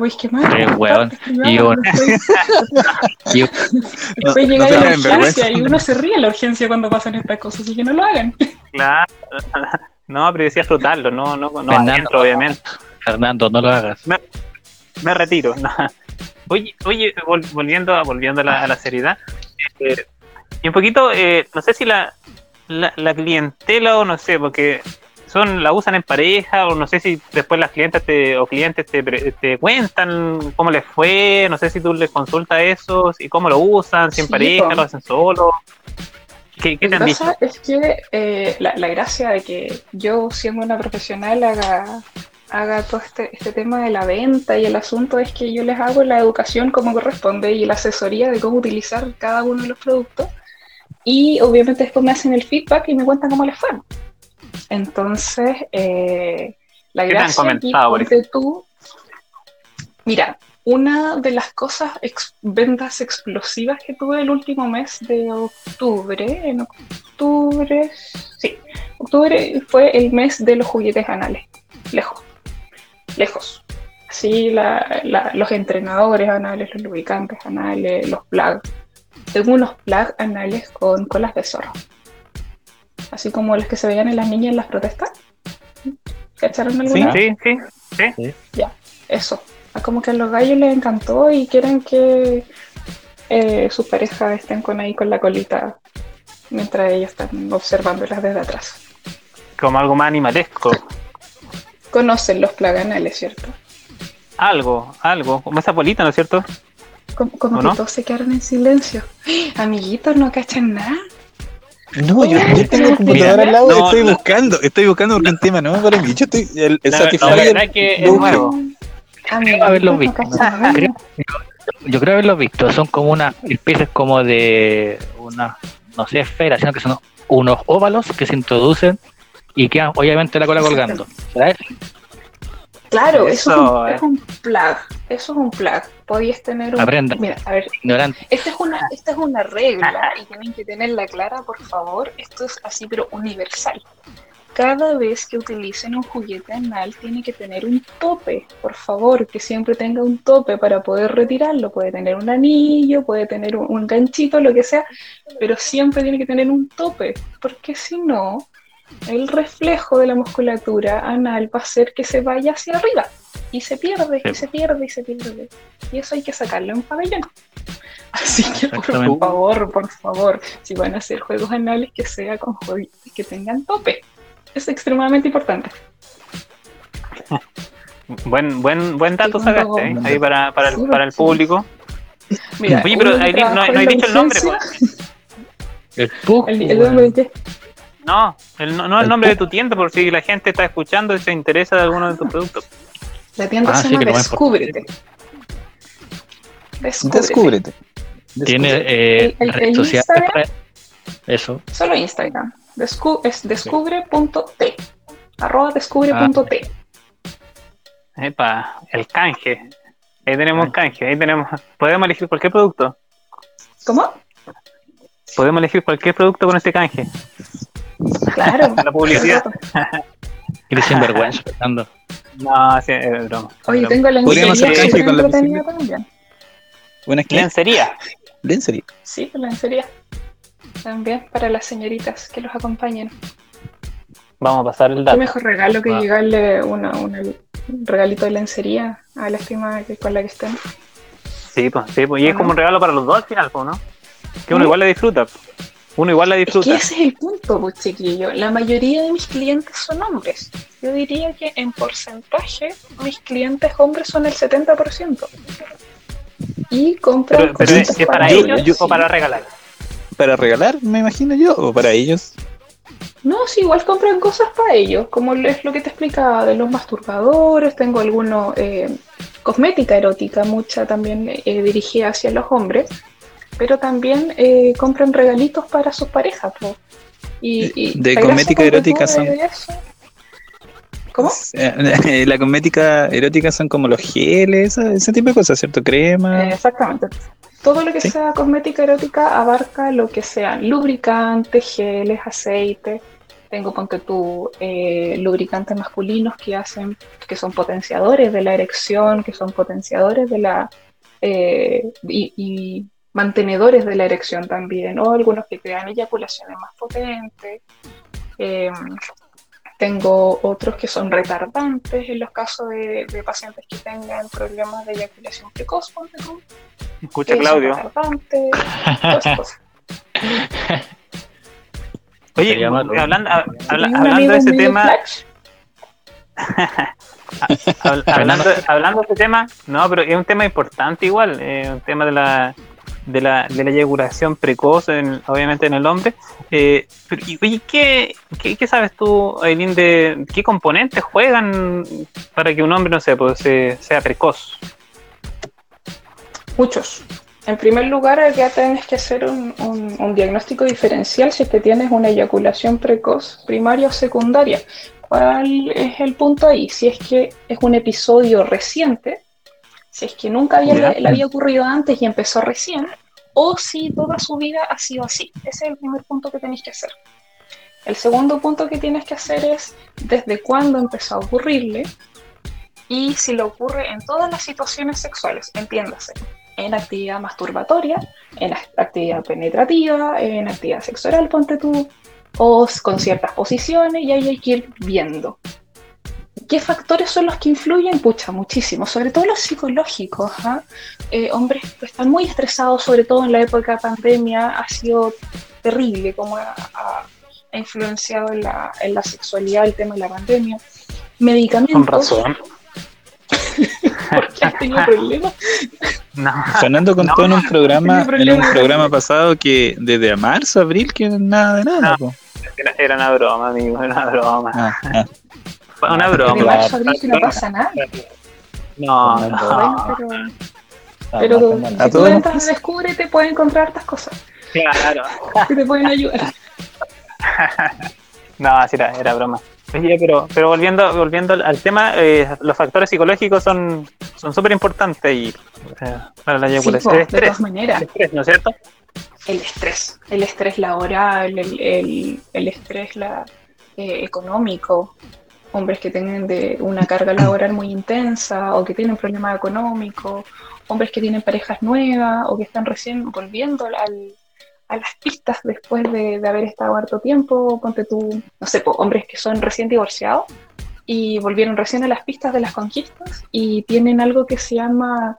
Te quemar. Po, weón. es privado, Y [LAUGHS] yo- después- llega la urgencia y uno se ríe en la urgencia cuando pasan estas cosas, así que no lo hagan. Claro. [LAUGHS] No, pero decía frotarlo, no, no, no Fernando. adentro, obviamente. Fernando, no lo hagas. Me retiro. no. Oye, oye, vol- volviendo, a- volviendo a la, a la seriedad, eh, Y un poquito, eh, no sé si la, la, la clientela o no sé, porque son la usan en pareja o no sé si después las clientes te, o clientes te, te cuentan cómo les fue, no sé si tú les consultas eso y cómo lo usan, si en Sí, pareja, po. lo hacen solo. ¿Qué, qué te han dicho? es que eh, la, la gracia de que yo, siendo una profesional, haga, haga todo este, este tema de la venta y el asunto es que yo les hago la educación como corresponde y la asesoría de cómo utilizar cada uno de los productos. Y obviamente después me hacen el feedback y me cuentan cómo les fue. Entonces, eh, la ¿Qué te han gracia aquí, tú, mira, una de las cosas, ex- ventas explosivas que tuve el último mes de octubre, en octubre, sí, octubre fue el mes de los juguetes anales, lejos, lejos. Sí, la- la- los entrenadores anales, los lubricantes anales, los plugs. Tengo unos plugs anales con colas de zorro. Así como los que se veían en las niñas en las protestas. ¿Cacharon alguna vez? Sí, sí, sí. Eso. Ah, Como que a los gallos les encantó y quieren que eh, sus parejas estén con ahí con la colita mientras ellos están observándolas desde atrás. Como algo más animalesco. Conocen los plaganales, ¿cierto? Algo, algo, como esa bolita, ¿no es cierto? Como, como ¿O que no? todos se quedaron en silencio. [GASPS] Amiguitos, no cachan nada. No, yo, yo [LAUGHS] tengo el computador al lado, No, estoy no. buscando, estoy buscando porque un tema no para mí. Yo estoy, el, el La, la Satisfyer verdad es que es nuevo. No visto. Creo- yo creo haberlo visto. Son como unas especies como de una, no sé, esfera, sino que son unos óvalos que se introducen y quedan obviamente la cola colgando. ¿Será eso? Claro, eso, Eso, es, un, es un plug. Eso es un plug. Podías tener un. Aprenda. Mira, a ver, Ignorante. Esta es una, esta es una regla y tienen que tenerla clara, por favor. Esto es así, pero universal. Cada vez que utilicen un juguete anal, tiene que tener un tope, por favor, que siempre tenga un tope para poder retirarlo. Puede tener un anillo, puede tener un, un ganchito, lo que sea, pero siempre tiene que tener un tope, porque si no, el reflejo de la musculatura anal va a hacer que se vaya hacia arriba y se pierde, y Sí. se pierde, y se pierde. Y eso hay que sacarlo en pabellón. [LAUGHS] Así que por favor, por favor, si van a hacer juegos anales, que sea con jueguitos que tengan tope. Es extremadamente importante. [LAUGHS] Buen, buen, buen dato Sí, sacaste, ¿eh? ahí para, para, el, para el público. Mira, Oye, pero ahí no- no hay dicho el nombre, urgencia, El El, nombre de- No, el, no, no el nombre de tu tienda, por si la gente está escuchando y se interesa de alguno de tus productos. la tienda Ah, se sí, llama Descúbrete. Descúbrete. Descúbrete. Tiene eh, El- el- redes el sociales para- Eso. Solo Instagram. Descu- es descubre.t. Arroba descubre.t. Epa, el canje. Ahí tenemos canje, ahí tenemos. Podemos elegir cualquier producto. ¿Cómo? Podemos elegir cualquier producto con este canje. Claro. [LAUGHS] La publicidad. Eres [LAUGHS] sinvergüenza, Fernando. No, sí, es broma. es Oye, broma. tengo la Podríamos lencería hacer con la también. Buenas Lencería. Lencería. Sí, lencería. También para las señoritas que los acompañen. Vamos a pasar el Qué dato. mejor regalo que Ah. llegarle una, una- un regalito de lencería a la estimada que con la que estén. Sí, pues, sí, pues. Y es ¿O como no? un regalo para los dos al final, pues, ¿no? Que uno ¿Mm? igual la disfruta. Uno igual la Es que ese es el punto, pues, chiquillo. La mayoría de mis clientes son hombres. Yo diría que en porcentaje mis clientes hombres son el 70%. Y compran Pero, pero cositas es, para Yo- ellos yo- o para regalar. Para regalar, me imagino yo, o para ellos. No, sí, igual compran cosas para ellos, como es lo que te explicaba de los masturbadores, tengo algunos, eh, cosmética erótica, mucha también eh, dirigida hacia los hombres, pero también eh, compran regalitos para sus parejas. Y, y De cosmética erótica son- ¿Cómo? Eh, [LAUGHS] La cosmética erótica son como los geles, ese tipo de cosas, ¿cierto? Crema. Eh, exactamente. Todo lo que Sí. sea cosmética erótica abarca lo que sean lubricantes, geles, aceites. Tengo, ponte tú, eh, lubricantes masculinos que hacen, que son potenciadores de la erección, que son potenciadores de la eh, y, y mantenedores de la erección también, o algunos que crean eyaculaciones más potentes. Eh, tengo otros que son retardantes en los casos de, de pacientes que tengan problemas de eyaculación precoz, tú. Escucha, Claudio. cosas. [LAUGHS] Oye, hablando, habla- ¿Tienes un hablando de ese tema, [LAUGHS] hablando, hablando de este tema, no, pero es un tema importante igual, eh, un tema de la de la, de la eyaculación precoz, en- obviamente en el hombre. Eh, pero, y, ¿qué, qué, sabes tú, Aileen, de qué componentes juegan para que un hombre, no sé, pues, se- sea precoz? Muchos. En primer lugar, ya tienes que hacer un, un- un diagnóstico diferencial si es que tienes una eyaculación precoz primaria o secundaria. ¿Cuál es el punto ahí? Si es que es un episodio reciente, si es que nunca había, le había ocurrido antes y empezó recién, o si toda su vida ha sido así. Ese es el primer punto que tenéis que hacer. El segundo punto que tienes que hacer es desde cuándo empezó a ocurrirle y si le ocurre en todas las situaciones sexuales, entiéndase, en actividad masturbatoria, en act- actividad penetrativa, en actividad sexual, ponte tú, o con ciertas posiciones, y ahí hay que ir viendo. ¿Qué factores son los que influyen? Pucha, muchísimo, sobre todo los psicológicos. ¿ah? Eh, hombres que están muy estresados, sobre todo en la época de pandemia, ha sido terrible como ha, influenciado en la, en la sexualidad el tema de la pandemia. Medicamentos. Con razón. Porque has tenido problemas. No. Fernando contó en un programa, en un programa pasado que desde marzo, abril, que nada de nada. No. Era, era una broma, amigo, era una broma. Ah, ah. Fue una broma. marzo a abril que no pasa nada. No, no, pero, pero si tú nos entras a Descubre, te puedes encontrar estas cosas claro. que te pueden ayudar. [LAUGHS] No, sí, era, era broma. Oye, pero, pero volviendo, volviendo al- tema, eh, los factores psicológicos son son súper importantes y eh, para la Sí, eyaculación. po, el de estrés, todas maneras. el estrés, ¿no es cierto? El estrés, el estrés laboral, el, el- el estrés la, eh, económico. Hombres que tienen de una carga laboral muy intensa o que tienen problemas económicos, hombres que tienen parejas nuevas o que están recién volviendo al- a las pistas después de, de haber estado harto tiempo. Ponte tú, no sé, po, hombres que son recién divorciados y volvieron recién a las pistas de las conquistas y tienen algo que se llama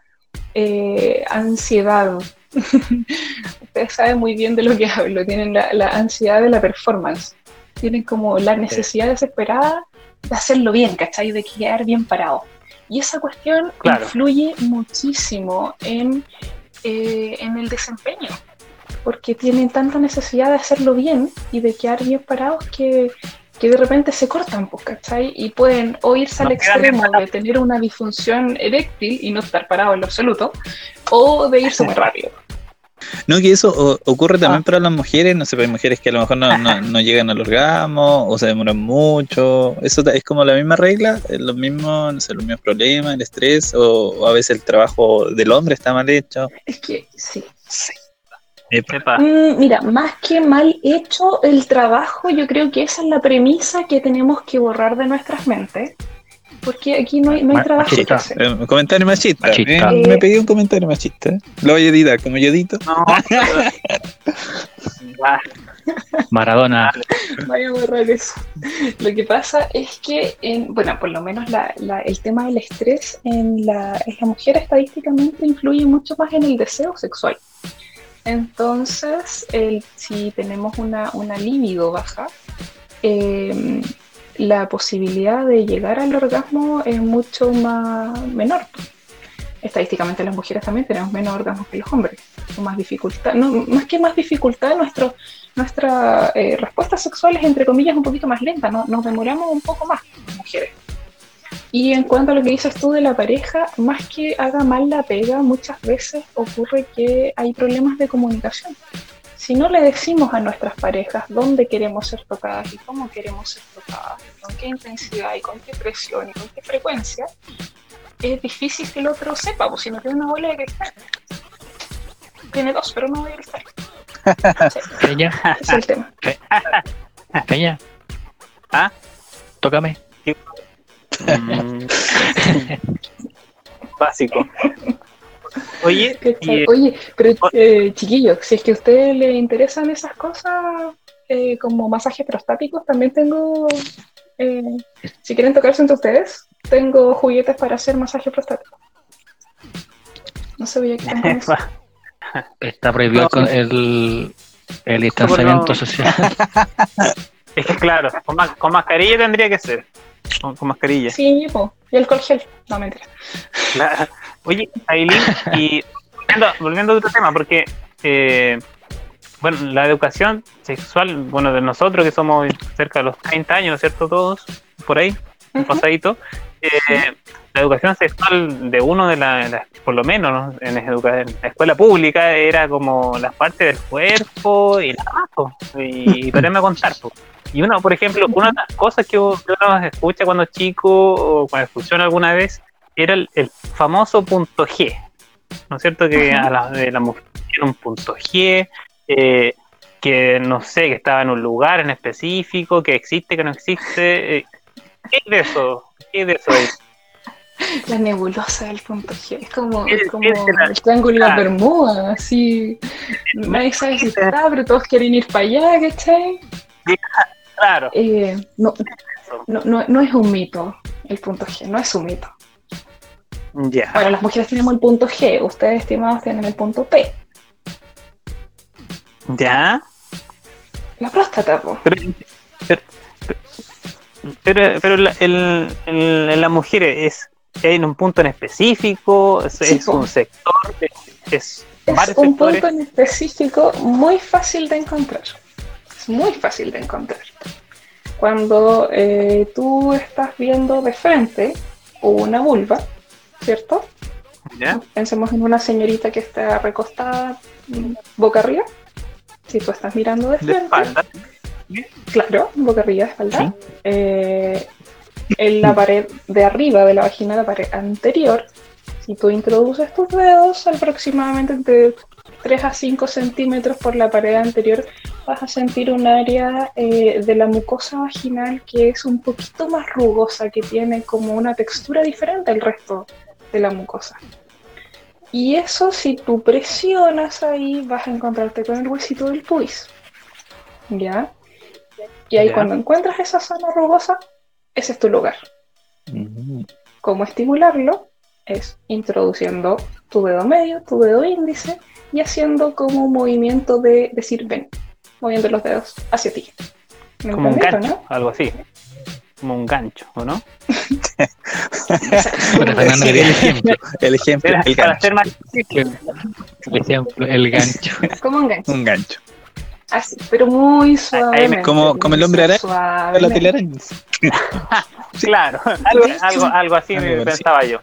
eh, ansiedad. [LAUGHS] Ustedes saben muy bien de lo que hablo, tienen la, la ansiedad de la performance, tienen como la necesidad desesperada de hacerlo bien, ¿cachai? De quedar bien parado. Y esa cuestión Claro. influye muchísimo en, eh, en el desempeño, porque tienen tanta necesidad de hacerlo bien y de quedar bien parados que, que de repente se cortan, pues, ¿cachai? Y pueden o irse al No extremo de tener una disfunción eréctil y no estar parado en lo absoluto, o de irse muy rápido. No, que eso o- ocurre también Ah. para las mujeres, no sé, hay mujeres que a lo mejor no, no, no llegan al orgasmo o se demoran mucho. Eso es como la misma regla, es lo mismo, no sé, los mismos problemas, el estrés o, o a veces el trabajo del hombre está mal hecho. Es que sí. Sí. Epa. Mm, mira, más que mal hecho el trabajo, yo creo que esa es la premisa que tenemos que borrar de nuestras mentes. Porque aquí no hay, no hay trabajo que machista. hacer. Eh, comentario machista. Machista. Eh, me pedí un comentario machista. Lo voy a editar como yo edito. No, [LAUGHS] Maradona. Vaya a borrar eso. Lo que pasa es que, en, bueno, por lo menos la- la- el tema del estrés en la, en la mujer estadísticamente influye mucho más en el deseo sexual. Entonces, el- si tenemos una, una libido baja, eh, la posibilidad de llegar al orgasmo es mucho más menor. Estadísticamente las mujeres también tenemos menos orgasmos que los hombres, más dificultad, no, más que más dificultad, nuestro, nuestra eh, respuesta sexual es entre comillas un poquito más lenta, ¿no? nos demoramos un poco más las mujeres. Y en cuanto a lo que dices tú de la pareja, más que haga mal la pega, muchas veces ocurre que hay problemas de comunicación. Si no le decimos a nuestras parejas dónde queremos ser tocadas y cómo queremos ser tocadas, con qué intensidad y con qué presión y con qué frecuencia, es difícil que el otro sepa, pues si no tiene una bola de cristal. Tiene dos, pero no de cristal. Sí, [LAUGHS] Peña, es el tema. [LAUGHS] Peña. ¿Ah? Tócame. mm, [LAUGHS] Básico. Oye, eh, Oye, pero eh, chiquillos, si es que a ustedes les interesan esas cosas eh, como masajes prostáticos, también tengo, eh, si quieren tocarse entre ustedes, tengo juguetes para hacer masaje prostático. No sabía que tenían eso. Está prohibido No. el, El distanciamiento no. social. [LAUGHS] Es que claro, con, ma- con mascarilla tendría que ser. Con, con mascarilla. Sí, po. y alcohol gel. No, mentira. La- Oye, Aileen, y volviendo, volviendo a otro tema, porque, eh, bueno, la educación sexual, bueno, de nosotros que somos cerca de los 30 años, ¿no es cierto? Todos, por ahí, un pasadito, eh, la educación sexual de uno de la, la- por lo menos ¿no? en, educa- en la escuela pública era como las partes del cuerpo y más, po, y, y a contar. po. Y uno, por ejemplo, una de las cosas que uno escucha cuando es chico o cuando escuchó alguna vez era el, el famoso punto G, ¿no es cierto? Que Ajá. a la, de la mujer era un punto G, eh, que no sé, que estaba en un lugar en específico, que existe, que no existe. eh, ¿Qué es de eso? ¿Qué es de eso? ahí? La nebulosa del punto G. Es como, Es- es como es de la- el triángulo de la claro. Bermuda, así. Nadie sabe si está, pero todos quieren ir para allá, ¿cachai? Claro, Eh, no, no, no, no es un mito el punto G, no es un mito. Ya. Bueno, las mujeres tenemos el punto G, ustedes, estimados, tienen el punto P. Ya. La próstata, po. Pero, pero, pero, pero la, el, el- en las mujeres es hay un punto en específico, es, Sí, es po. un sector, es, es Es varios un sectores. punto en específico muy fácil de encontrar. Es muy fácil de encontrar. Cuando eh, tú estás viendo de frente una vulva, ¿cierto? ¿ya? Pensemos en una señorita que está recostada mm, boca arriba. Si tú estás mirando de De frente, espalda. claro, boca arriba, espalda. eh, en la pared de arriba de la vagina, la pared anterior, si tú introduces tus dedos aproximadamente entre 3 a 5 centímetros por la pared anterior, vas a sentir un área eh, de la mucosa vaginal que es un poquito más rugosa, que tiene como una textura diferente al resto de la mucosa. Y eso si tú presionas ahí vas a encontrarte con el huesito del pubis. ¿Ya? Y ahí Ya. cuando encuentras esa zona rugosa, ese es tu lugar. ¿Cómo estimularlo? Es introduciendo tu dedo medio, tu dedo índice y haciendo como un movimiento de decir ven, moviendo los dedos hacia ti. ¿Me Como un gancho, algo así. Como un gancho, ¿o no? [LAUGHS] Pero Fernando Sí, quería el ejemplo, el ejemplo, Era el para gancho, ser más el ejemplo, el gancho. Como un gancho. un gancho. Así, pero muy suavemente. Como- como el hombre araña, La telaraña. [LAUGHS] Claro, algo, algo, algo así Algo pensaba yo.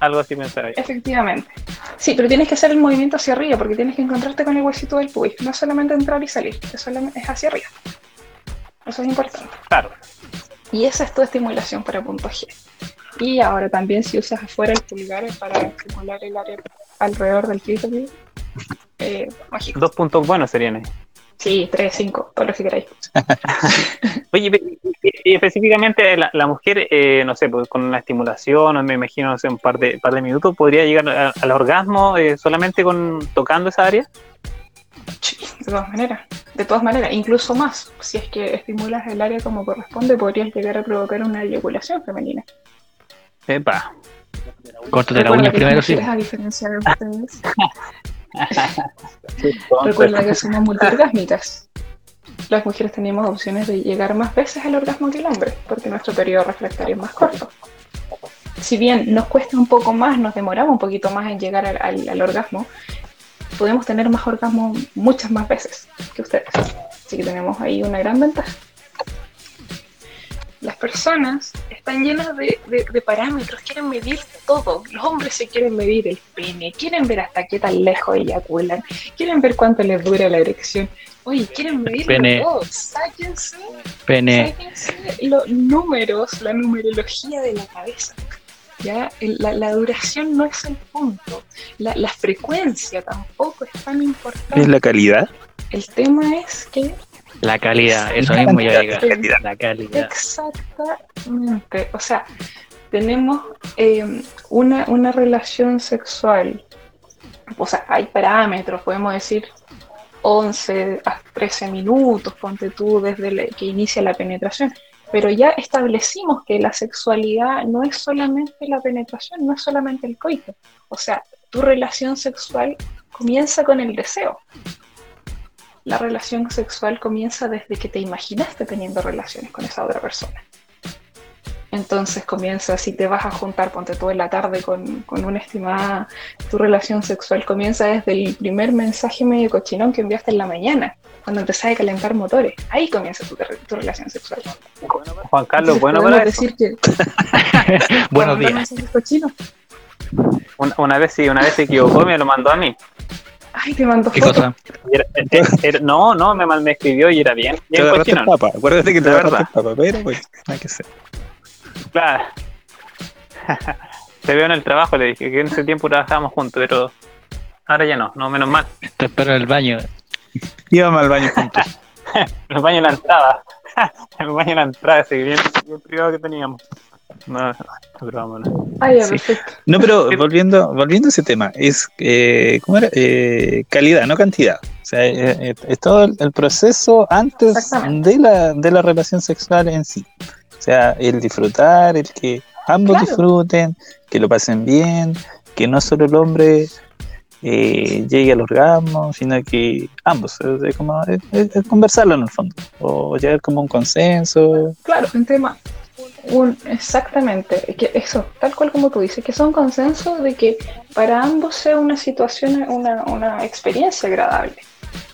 Algo así pensaba yo. Efectivamente. Sí, pero tienes que hacer el movimiento hacia arriba porque tienes que encontrarte con el huesito del pubis. No solamente entrar y salir, es hacia arriba. Eso es importante. Claro. Y esa es tu estimulación para punto G. Y ahora también si usas afuera el pulgar para estimular el área alrededor del clítoris, eh, mágico. Dos puntos buenos serían ahí. Sí, 3, 5, todo lo que queráis. [LAUGHS] Oye, y- y específicamente la, la mujer, eh, no sé, pues, con una estimulación, me imagino, no sé, un par de, par de minutos, podría llegar a- al orgasmo eh, solamente con tocando esa área. Sí, de todas maneras. De todas maneras, incluso más. Si es que estimulas el área como corresponde, podrías llegar a provocar una eyaculación femenina. Epa. Córtate la Recuerda uña que primero, las sí. mujeres, a diferencia de ustedes, [LAUGHS] recuerda que somos multiorgásmicas. Las mujeres tenemos opciones de llegar más veces al orgasmo que el hombre, porque nuestro periodo refractario es más corto. Si bien nos cuesta un poco más, nos demoramos un poquito más en llegar al, al- al orgasmo, podemos tener más orgasmos muchas más veces que ustedes. Así que tenemos ahí una gran ventaja. Las personas están llenas de, de- de parámetros, quieren medir todo. Los hombres se quieren medir el pene, quieren ver hasta qué tan lejos eyaculan, quieren ver cuánto les dura la erección. Oye, quieren medir pene. todo. Sáquense, sáquense los números, la numerología de la cabeza. ¿Ya? El- La, la duración no es el punto. La, la frecuencia tampoco es tan importante. ¿Es la calidad? El tema es que La calidad, eso mismo ya llega. Calidad. La calidad. Exactamente. O sea, tenemos eh, una, una relación sexual. O sea, hay parámetros, podemos decir 11 a 13 minutos, ponte tú, desde la- que inicia la penetración. Pero ya establecimos que la sexualidad no es solamente la penetración, no es solamente el coito. O sea, tu relación sexual comienza con el deseo. la relación sexual comienza desde que te imaginaste teniendo relaciones con esa otra persona. Entonces comienza, si te vas a juntar, ponte tú en la tarde con, con una estimada, tu relación sexual comienza desde el primer mensaje medio cochinón que enviaste en la mañana, cuando empezás a calentar motores. Ahí comienza tu, tu relación sexual. Juan Carlos, Entonces, bueno eso. decir que [LAUGHS] Buenos días. mensajes cochinos, Una, una vez sí, una vez se equivocó y me lo mandó a mí. Ay, te mando ¿Qué fotos. cosa? Y era- era- era- no, no, me, mal- me escribió y era bien. Te Bien agarraste el cochinón. papa. Acuérdate que te el verdad. papa, pero pues, hay que ser. Claro. Te veo en el trabajo, le dije que en ese tiempo trabajábamos juntos, pero ahora ya no, no, menos mal. Te espero en el baño. Íbamos al baño juntos. [LAUGHS] El baño en la entrada. [LAUGHS] El baño en la entrada, ese bien, bien privado que teníamos. No, pero vámonos. Ah, ya, Sí. perfecto. No, pero volviendo, volviendo a ese tema, es eh, ¿cómo era? Eh, calidad, no cantidad. O sea, eh, eh, es todo el, el proceso antes de la, de la relación sexual en sí. O sea, el disfrutar, el que ambos Claro. disfruten, que lo pasen bien, que no solo el hombre eh, llegue al orgasmo, sino que ambos. Es, es como, es- es- es conversarlo en el fondo. O llegar como a un consenso. Claro, un tema. Un, exactamente, que eso, tal cual como tú dices, que son consensos de que para ambos sea una situación, una, una experiencia agradable.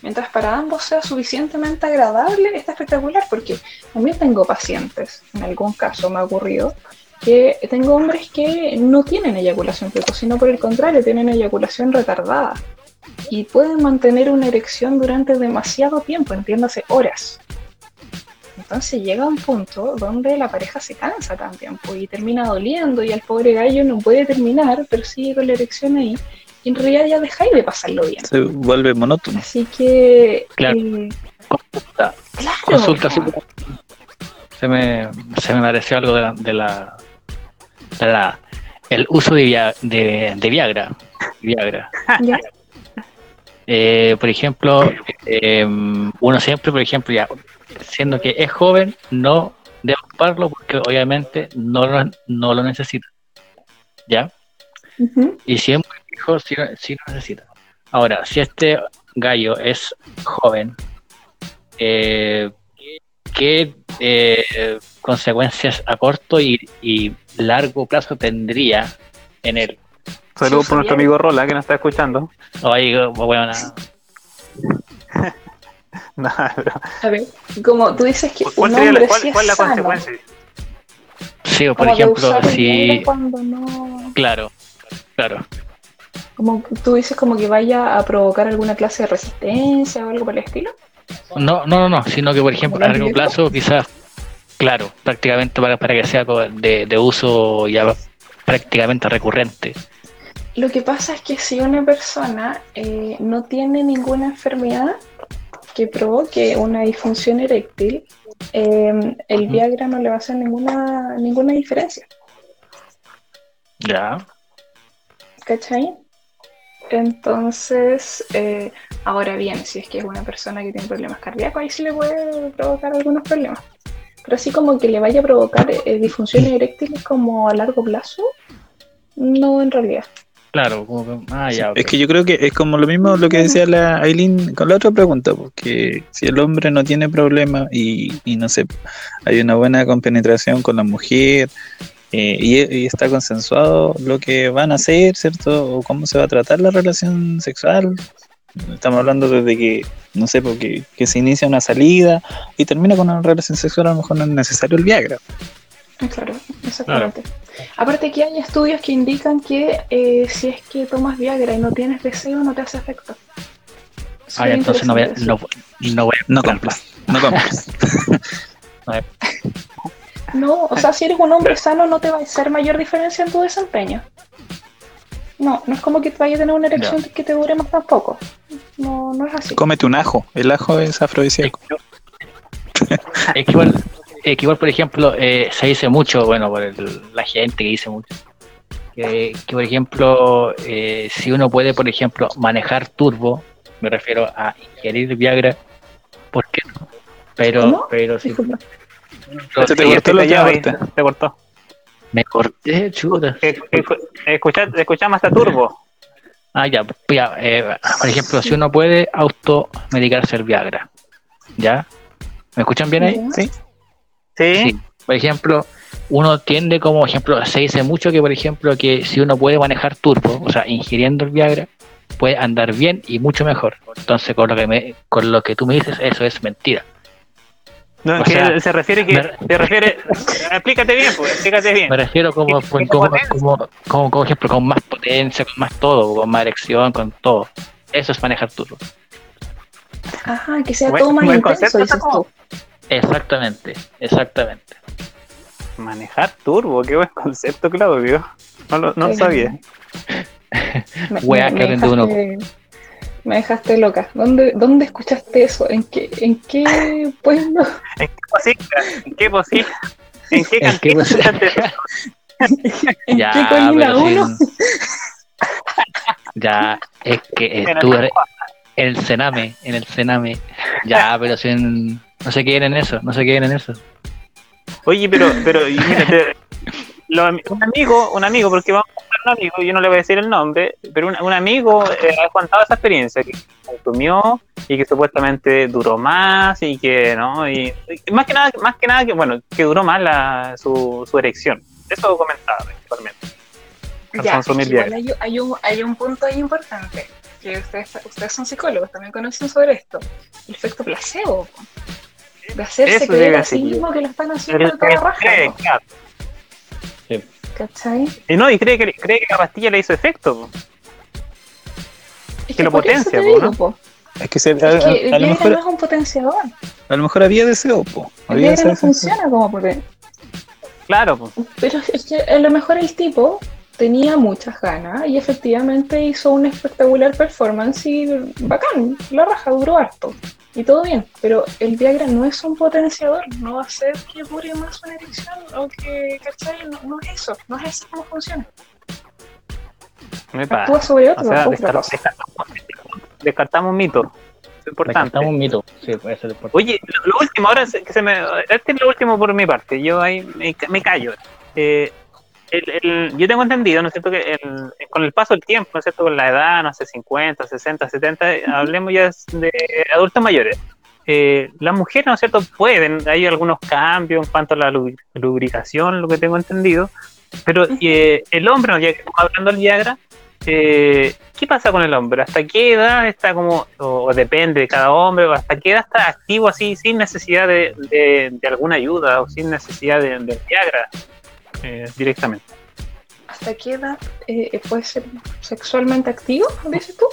Mientras para ambos sea suficientemente agradable, está espectacular, porque también tengo pacientes, en algún caso me ha ocurrido, que tengo hombres que no tienen eyaculación precoz, sino por el contrario, tienen eyaculación retardada y pueden mantener una erección durante demasiado tiempo, entiéndase horas. Entonces llega un punto donde la pareja se cansa también pues, y termina doliendo y el pobre gallo no puede terminar, pero sigue con la erección ahí y en realidad ya dejáis de pasarlo bien. Se vuelve monótono. Así que... Claro. eh, Consulta. claro, Consulta. Se me, se me pareció algo de la, de la, de la- el uso de, Via- de, de Viagra. Viagra. Ya. Eh, por ejemplo, eh, uno siempre, por ejemplo, ya siendo que es joven, no debe ocuparlo porque obviamente no lo, no lo necesita. ¿Ya? Y si viejo, sí, lo- necesita. Ahora, si este gallo es joven, eh, ¿qué eh, consecuencias a corto y, y largo plazo tendría en él? Saludos por nuestro amigo Rola que nos está escuchando. Oye, bueno, nada. [LAUGHS] No, pero- A ver, como tú dices que ¿Cuál un sería la, hombre cuál, sí es cuál es la sano, consecuencia? Sí, o por ejemplo, si. Cuando no... Claro, claro. Como tú dices como que vaya a provocar alguna clase de resistencia o algo por el estilo. No, no, no, no, sino que por ejemplo a ¿Como largo plazo quizás, claro, prácticamente para, para que sea de, de uso ya prácticamente recurrente. Lo que pasa es que si una persona eh, no tiene ninguna enfermedad que provoque una disfunción eréctil, eh, el. Viagra no le va a hacer ninguna, ninguna diferencia. Ya. ¿Cachai? Entonces, eh, ahora bien, si es que es una persona que tiene problemas cardíacos, ahí sí le puede provocar algunos problemas. Pero así como que le vaya a provocar eh, disfunciones eréctiles como a largo plazo, no en realidad. Claro, como que- ah, ya. Es que yo creo que es como lo mismo lo que decía la Aileen con la otra pregunta, porque si el hombre no tiene problema y, y no sé, hay una buena compenetración con la mujer eh, y, y está consensuado lo que van a hacer, ¿cierto? O cómo se va a tratar la relación sexual. Estamos hablando desde que, no sé, porque que se inicia una salida y termina con una relación sexual, a lo mejor no es necesario el Viagra. Ah, Claro, exactamente. Aparte que hay estudios que indican que eh, si es que tomas Viagra y no tienes deseo, no te hace efecto. Ah, ya, entonces no voy, a, no, no voy a No compras, no compras. [LAUGHS] No, o sea, si eres un hombre sano no te va a hacer mayor diferencia en tu desempeño. No, no es como que vaya a tener una erección que te dure más tampoco. No, no es así. Cómete un ajo, el ajo es afrodisíaco. Es que igual, es que igual, por ejemplo, eh, se dice mucho, bueno, por el- la gente que dice mucho, que, que, por ejemplo, eh, si uno puede, por ejemplo, manejar turbo, me refiero a ingerir Viagra, ¿por qué no? Pero, ¿Cómo? pero si Disculpa. Se te cortó la parte. Se cortó. me corté, chuta. Eh, escu- escucha- Escuchamos hasta Turbo. Ah, ya, ya, eh, por ejemplo, si uno puede automedicarse el Viagra, ¿ya? ¿Me escuchan bien ahí? Sí. Sí. Por ejemplo, uno tiende como ejemplo, se dice mucho que, por ejemplo, que si uno puede manejar turbo, o sea, ingiriendo el Viagra, puede andar bien y mucho mejor. Entonces, con lo que me, con lo que tú me dices, eso es mentira. No, que sea, se refiere que. me- Se refiere. explícate bien, pues, explícate bien. Me refiero como, ¿Qué- como, qué como, como, como- como ejemplo, con más potencia, con más todo, con más erección, con todo. Eso es manejar turbo. Ajá, que sea Buen- todo más buen intenso, concepto, dices tú. Exactamente, exactamente. Manejar turbo, qué buen concepto, Claudio. No lo, no sabía. Me- que aprende uno. Me dejaste loca. ¿Dónde, ¿Dónde escuchaste eso? ¿En qué, en qué [LAUGHS] pueblo? ¿En qué posible? ¿En qué posible? ¿En qué [LAUGHS] ¿En qué? [LAUGHS] ¿En Ya, qué colina pero uno? sin- Ya, es que En estuve en el Sename, en el Sename. Ya, pero sin... No se queden en eso, no se queden en eso. Oye, pero, pero y mira, te- lo- un amigo, un amigo, porque vamos a un amigo, yo no le voy a decir el nombre, pero un, un amigo eh, ha contado esa experiencia que consumió y que supuestamente duró más y que no, y, y más que nada, más que nada que bueno, que duró más la, su, su erección. Eso comentaba principalmente. Al Ya, igual hay, hay un, hay un punto ahí importante, que ustedes, ustedes son psicólogos, también conocen sobre esto, el efecto placebo, de hacerse Eso creer a sí mismo que lo están haciendo de toda raja, po, claro. ¿Cachai? Y no, y cree que, cree que la pastilla le hizo efecto. po. Es Que lo potencia, te po, digo, ¿no? po, Es que, se- a, es que a- el a lo mejor, no es un potenciador, a lo mejor había deseo, po. el Había Viagra no deseo. funciona como potenciador. Claro, po. Pero es que a lo mejor el tipo tenía muchas ganas y efectivamente hizo una espectacular performance y bacán, la raja duró harto y todo bien, pero el Viagra no es un potenciador, no va a hacer que dure más una erección o que, ¿cachai? No, no es eso, no es así como funciona. Me pasa. Actúa sobre O otro, sea, descartamos, descartamos un mito. Es importante. Estamos un mito. Sí, puede ser importante. Oye, lo, lo último, ahora se- que se me, este es lo último por mi parte. Yo ahí me, me callo. Eh, el, el- yo tengo entendido, ¿no es cierto?, que el- con el paso del tiempo, ¿no es cierto?, con la edad, no sé, 50, 60, 70, eh, hablemos ya de adultos mayores. Eh, las mujeres, ¿no es cierto?, pueden, hay algunos cambios en cuanto a la lu- lubricación, lo que tengo entendido, pero eh, el hombre, ¿no? ya que estamos hablando del Viagra, eh, ¿qué pasa con el hombre? ¿Hasta qué edad está como, o, o depende de cada hombre, o hasta qué edad está activo así, sin necesidad de, de- de alguna ayuda o sin necesidad de, de Viagra eh, directamente? ¿Hasta qué edad eh, puede ser sexualmente activo, dices tú?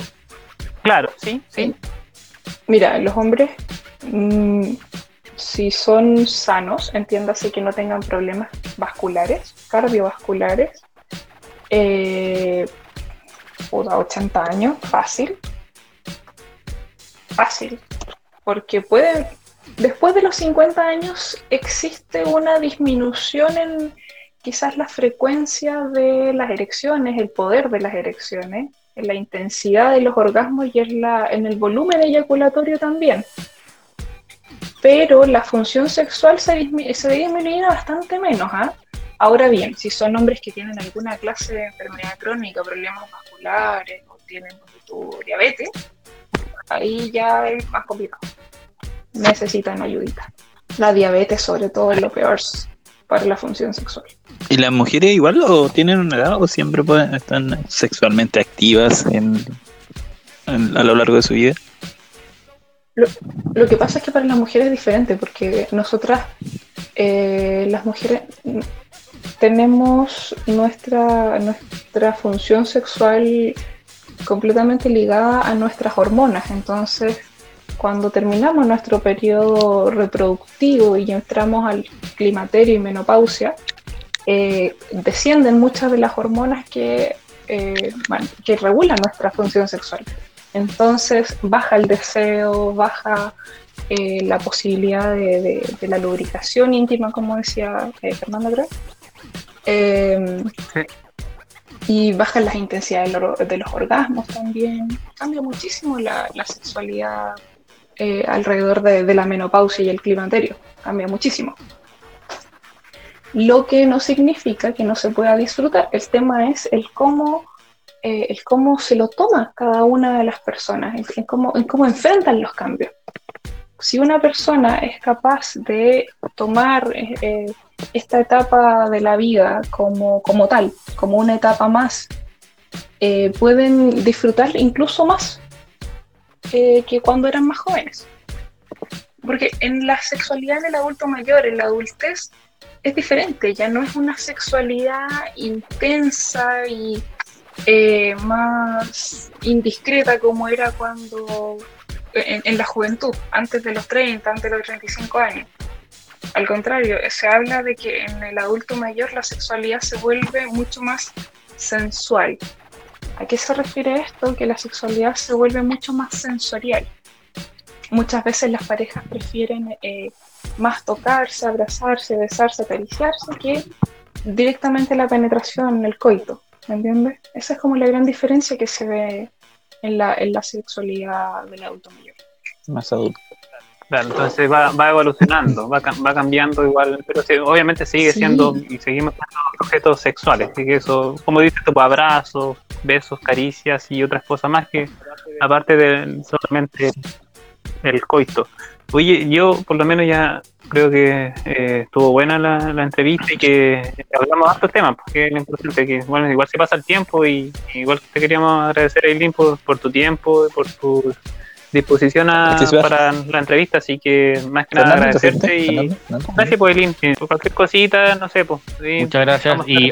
Claro, sí, sí. Mira, los hombres, mm, si son sanos, entiéndase que no tengan problemas vasculares, cardiovasculares, eh, puta, 80 años, fácil. Fácil. Porque puede, después de los 50 años existe una disminución en quizás la frecuencia de las erecciones, el poder de las erecciones, la intensidad de los orgasmos y en, el volumen eyaculatorio también. Pero la función sexual se, dismi- se ve disminuida bastante menos. ¿ah? Ahora bien, si son hombres que tienen alguna clase de enfermedad crónica, problemas vasculares o tienen diabetes, ahí ya es más complicado. Necesitan ayudita. La diabetes sobre todo es lo peor para la función sexual. ¿Y las mujeres igual o tienen una edad o siempre pueden, están sexualmente activas en, en- a lo largo de su vida? Lo que pasa es que para las mujeres es diferente, porque nosotras, eh, las mujeres, mm, tenemos nuestra, nuestra función sexual completamente ligada a nuestras hormonas. Entonces, cuando terminamos nuestro periodo reproductivo y entramos al climaterio y menopausia, eh, descienden muchas de las hormonas que, eh, bueno, que regulan nuestra función sexual. Entonces baja el deseo, baja eh, la posibilidad de, de- de la lubricación íntima, como decía Fernando, creo. Eh, y bajan las intensidades de los, de los orgasmos también. Cambia muchísimo la, la sexualidad eh, alrededor de, de la menopausia y el climaterio. Cambia muchísimo. Lo que no significa que no se pueda disfrutar. El tema es el cómo eh, el cómo se lo toma cada una de las personas, en, en cómo, en cómo enfrentan los cambios. Si una persona es capaz de tomar eh, esta etapa de la vida como, como tal, como una etapa más, eh, pueden disfrutar incluso más eh, que cuando eran más jóvenes. Porque en la sexualidad del adulto mayor, en la adultez, es diferente, ya no es una sexualidad intensa y eh, más indiscreta como era cuando en, en la juventud, antes de los 30, antes de los 35 años. Al contrario, se habla de que en el adulto mayor la sexualidad se vuelve mucho más sensual. ¿A qué se refiere esto? Que la sexualidad se vuelve mucho más sensorial. Muchas veces las parejas prefieren eh, más tocarse, abrazarse, besarse, acariciarse que directamente la penetración, el coito. ¿Me entiendes? Esa es como la gran diferencia que se ve en la, en la sexualidad del adulto mayor. Más adulto. Claro, entonces va, va evolucionando, va, va cambiando igual, pero sí, obviamente sigue Sí. siendo y seguimos siendo objetos sexuales, así que eso, como dices, pues, abrazos, besos, caricias y otras cosas más que aparte de solamente el coito. Oye, yo por lo menos ya creo que eh, estuvo buena la, la entrevista y que hablamos de estos temas, porque es lo importante que bueno, igual se pasa el tiempo y, igual te queríamos agradecer Eileen por, por tu tiempo, por tu disposición a- para la entrevista, así que más que nada Fernando, ¿te agradecerte y Fernando, Fernando. gracias por Eileen, Eh, por cualquier cosita, no sé, pues. sí, Muchas gracias. Y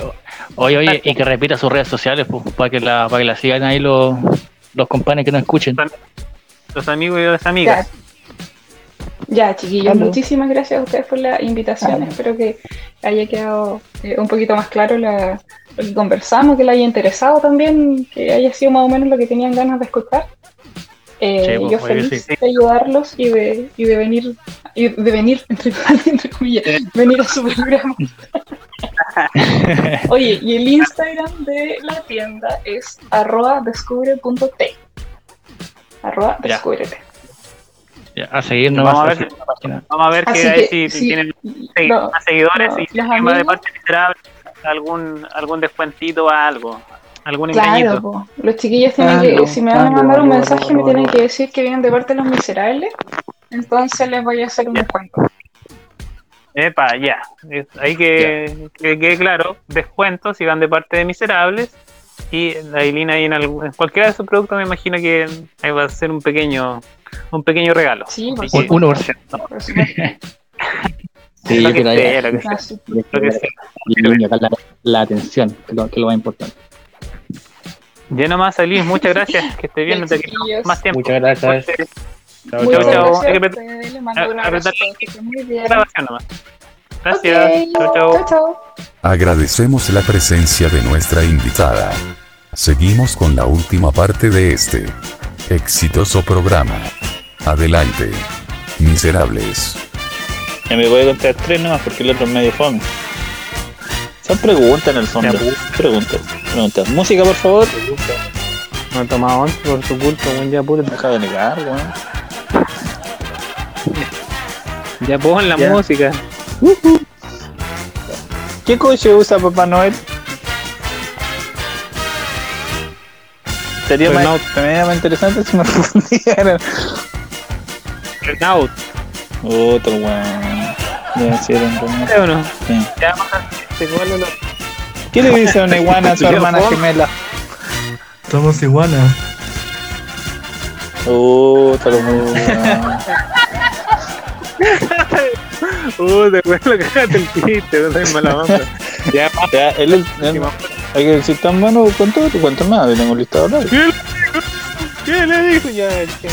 oye, oye, y que repita sus redes sociales pues, para que la, para que la sigan ahí los, los compañeros que nos escuchen. los amigos y las amigas. Ya, chiquillos, muchísimas gracias a ustedes por la invitación. Espero que haya quedado eh, un poquito más claro la- lo que conversamos, que le haya interesado también, que haya sido más o menos lo que tenían ganas de escuchar. Eh, Sí, yo feliz sí. de ayudarlos y de, y de venir, y de venir, entre, entre comillas, venir a su programa. [LAUGHS] Oye, y el Instagram de la tienda es arroba descubre.t. Arroba. Ya, a seguirnos Vamos a ver. Vamos a ver que, que, si, si tienen no, más seguidores no, y si de parte miserable, algún, algún descuentito a algo, algún Claro, engañito. po. los chiquillos tienen Claro, que, si me van a mandar un claro, mensaje, me claro. tienen que decir que vienen de parte de los miserables, entonces les voy a hacer un descuento. Epa, ya. Ahí que, que quede claro, descuentos si van de parte de miserables. Y la Aileen ahí en, algún- en cualquiera de sus productos me imagino que ahí va a ser un pequeño un pequeño regalo. Sí, por Así que- Un- 1%. Por supuesto. [LAUGHS] Sí, lo yo que sea, la, la atención, que lo, que es lo más importante. Ya nomás, Aileen, muchas gracias. Que esté bien, no te más tiempo. Muchas gracias. Chao, Muchas chao. gracias. Gracias. Chao, chao. chao, chao. Agradecemos la presencia de nuestra invitada. Seguimos con la última parte de este exitoso programa. Adelante. Miserables. Ya me voy a contar tres nomás porque el otro es medio fome. Son preguntas en el fondo. Preguntas. Preguntas. Música, por favor. No he tomado once por tu culpa, weón, ya puro. Deja de negar, weón. Ya pon la Ya. música. ¿Qué coche usa Papá Noel? Sería más, interesante si me [LAUGHS] respondieran. Renault. Otro weón. Ya hicieron Renault. ¿Sí o no? Sí. Ya vamos a este, ¿cuál es lo- ¿Qué le dice una iguana a su [LAUGHS] hermana gemela? Somos iguanas. Otro weón. Uh, te acuerdas lo que cagaste el chiste, no soy mala onda. Ya, Ya, él, él- hay que decir tan bueno tú cuentas más, tengo un listado largo. ¿Qué le dijo? Ya, che.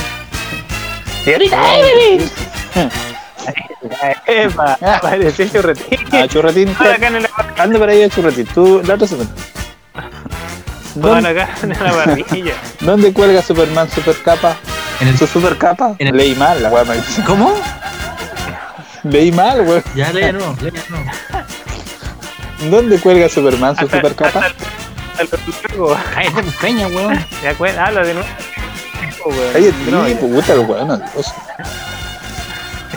Señorita Evelyn. [LAUGHS] Epa, [LAUGHS] parecía churretín. Ah, churretín, anda para ahí a churretín. Tú, la otra semana. ¿Dónde, acá en la barrilla. [LAUGHS] ¿Dónde cuelga Superman super capa? En el- ¿Su super capa? en el- Leí mal, la weá me dice. ¿Cómo? Leí mal, weón. Ya, lea no, lea no. ¿Dónde cuelga Superman su Hasta- super capa? hasta el- hasta el luego. Cállate, peña, weón. ¿Te acuerdas? Habla de nuevo. Ahí No, es puta, el weón.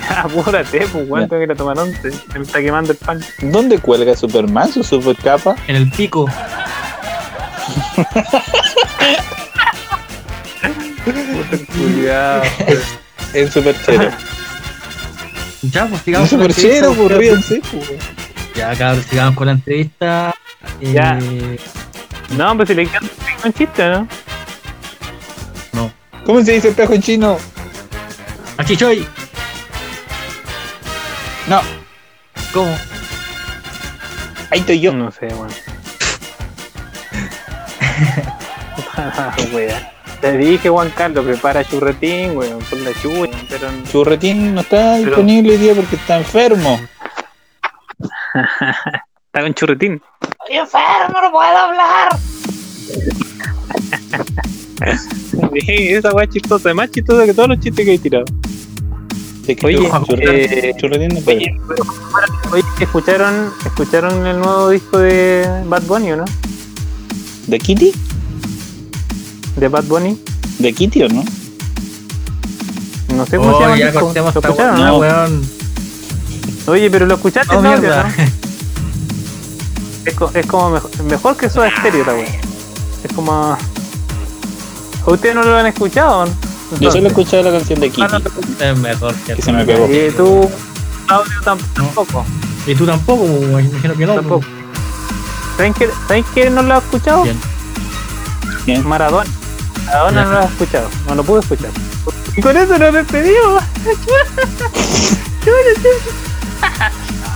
[LAUGHS] apúrate, pues, weón, tengo que ir a tomar once. Se me está quemando el pan. ¿Dónde cuelga Superman su super capa? En el pico. Cuidado. [LAUGHS] Es super chero. [LAUGHS] Ya, pues Es sigamos con la super chero, entrevista. pues ríense. pues. Ya, cabrón, sigamos con la entrevista. Eh, Ya. No, pues si le encanta un chiste, ¿no? ¿Cómo se dice espejo en chino? Achichoy. No, ¿Cómo? ahí estoy yo. No sé, [LAUGHS] weón. Te dije, Juan Carlos, prepara churretín, weón, por la chucha, pero Churretín no está Pero- disponible hoy día porque está enfermo. [LAUGHS] está con churretín. [LAUGHS] Sí, esa weá es chistosa, es más chistosa que todos los chistes que he tirado. Que Oye, eh, ¿escucharon, ¿escucharon el nuevo disco de Bad Bunny o no? ¿De Kitty? De Bad Bunny. ¿De Kitty o no? No sé cómo Oh, se llama. disco. cortemos ¿Lo escucharon, no? weón. Oye, pero lo escuchaste, No. Es, co- es como mejor, mejor que Soda Stereo, la wea. Es como. ¿Ustedes no lo han escuchado? Yo solo he escuchado la canción de Kitty. Ah, no, Es mejor que Que se me pegó. Y tú, audio tam- tampoco. Y tú tampoco, pues, me imagino que no. Tampoco. ¿Saben que, ¿Saben que no lo ha escuchado? Bien. Bien. Maradona. Maradona no lo ha escuchado. No lo pude escuchar. Y con eso nos despedimos. no,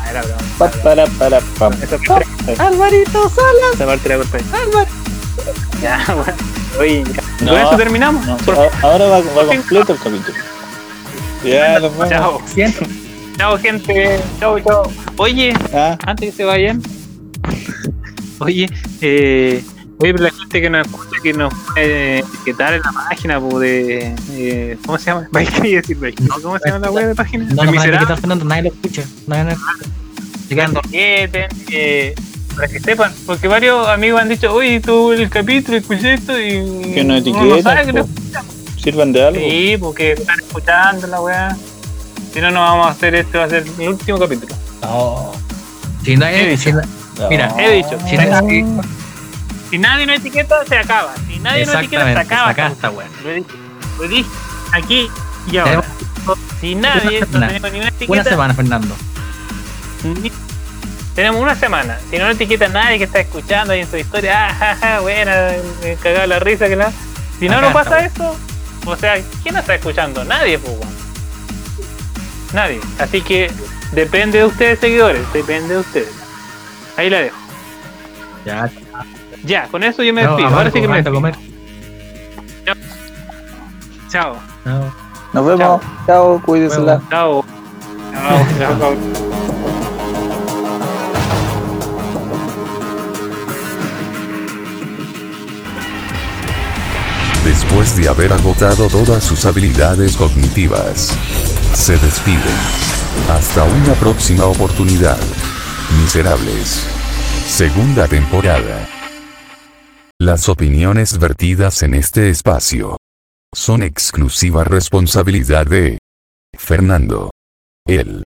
era broma. Pa, para, para, parte, Alvarito Salas. corté. Ya, bueno. Oye, ya. No, con eso terminamos. No, Por- ahora va, va completo el capítulo. Ya, [LAUGHS] nos. Chao. Chao, gente. Chao, chao. Oye, Ah, antes que se vayan. [LAUGHS] Oye, eh, oye, pero la gente que nos escucha, que nos puede etiquetar en la página, de. eh, ¿Cómo se llama? [LAUGHS] ¿Vais a decir Vais? ¿Cómo se llama la web de página? No, no Fernando, nadie lo escucha. Etiqueten, eh, para que sepan, porque varios amigos han dicho, oye, tú el capítulo, escuché esto y. que no lo- po. Sirvan de algo. Sí, porque están escuchando la weá. Si no, no vamos a hacer este, va a ser el último capítulo. No. Si nadie, si na- mira, He dicho, si nadie- si nadie nos etiqueta, se acaba. Si nadie nos etiqueta, se acaba. acá está, weón. Lo dije, lo dije aquí y ahora. Si nadie, no semana. tenemos ni una Una etiqueta, semana, Fernando. ni- tenemos una semana. Si no nos etiqueta nadie que está escuchando ahí en su historia, ah, ja, ja, buena, me cagaba la risa que la. Si no Acá nos pasa eso, o sea, ¿quién nos está escuchando? Nadie, pues. Nadie. Así que depende de ustedes, seguidores, depende de ustedes. Ahí la dejo. Ya, Ya, con eso yo me no, despido. a Ahora sí que me despido. a comer. Chao. No. Nos vemos. Chao, cuídensela. Chao. Chao. [LAUGHS] Chao. chao. Después de haber agotado todas sus habilidades cognitivas, se despiden. Hasta una próxima oportunidad. Miserables. Segunda temporada. Las opiniones vertidas en este espacio son exclusiva responsabilidad de Fernando. Él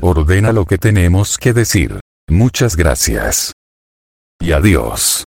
ordena lo que tenemos que decir. Muchas gracias. Y adiós.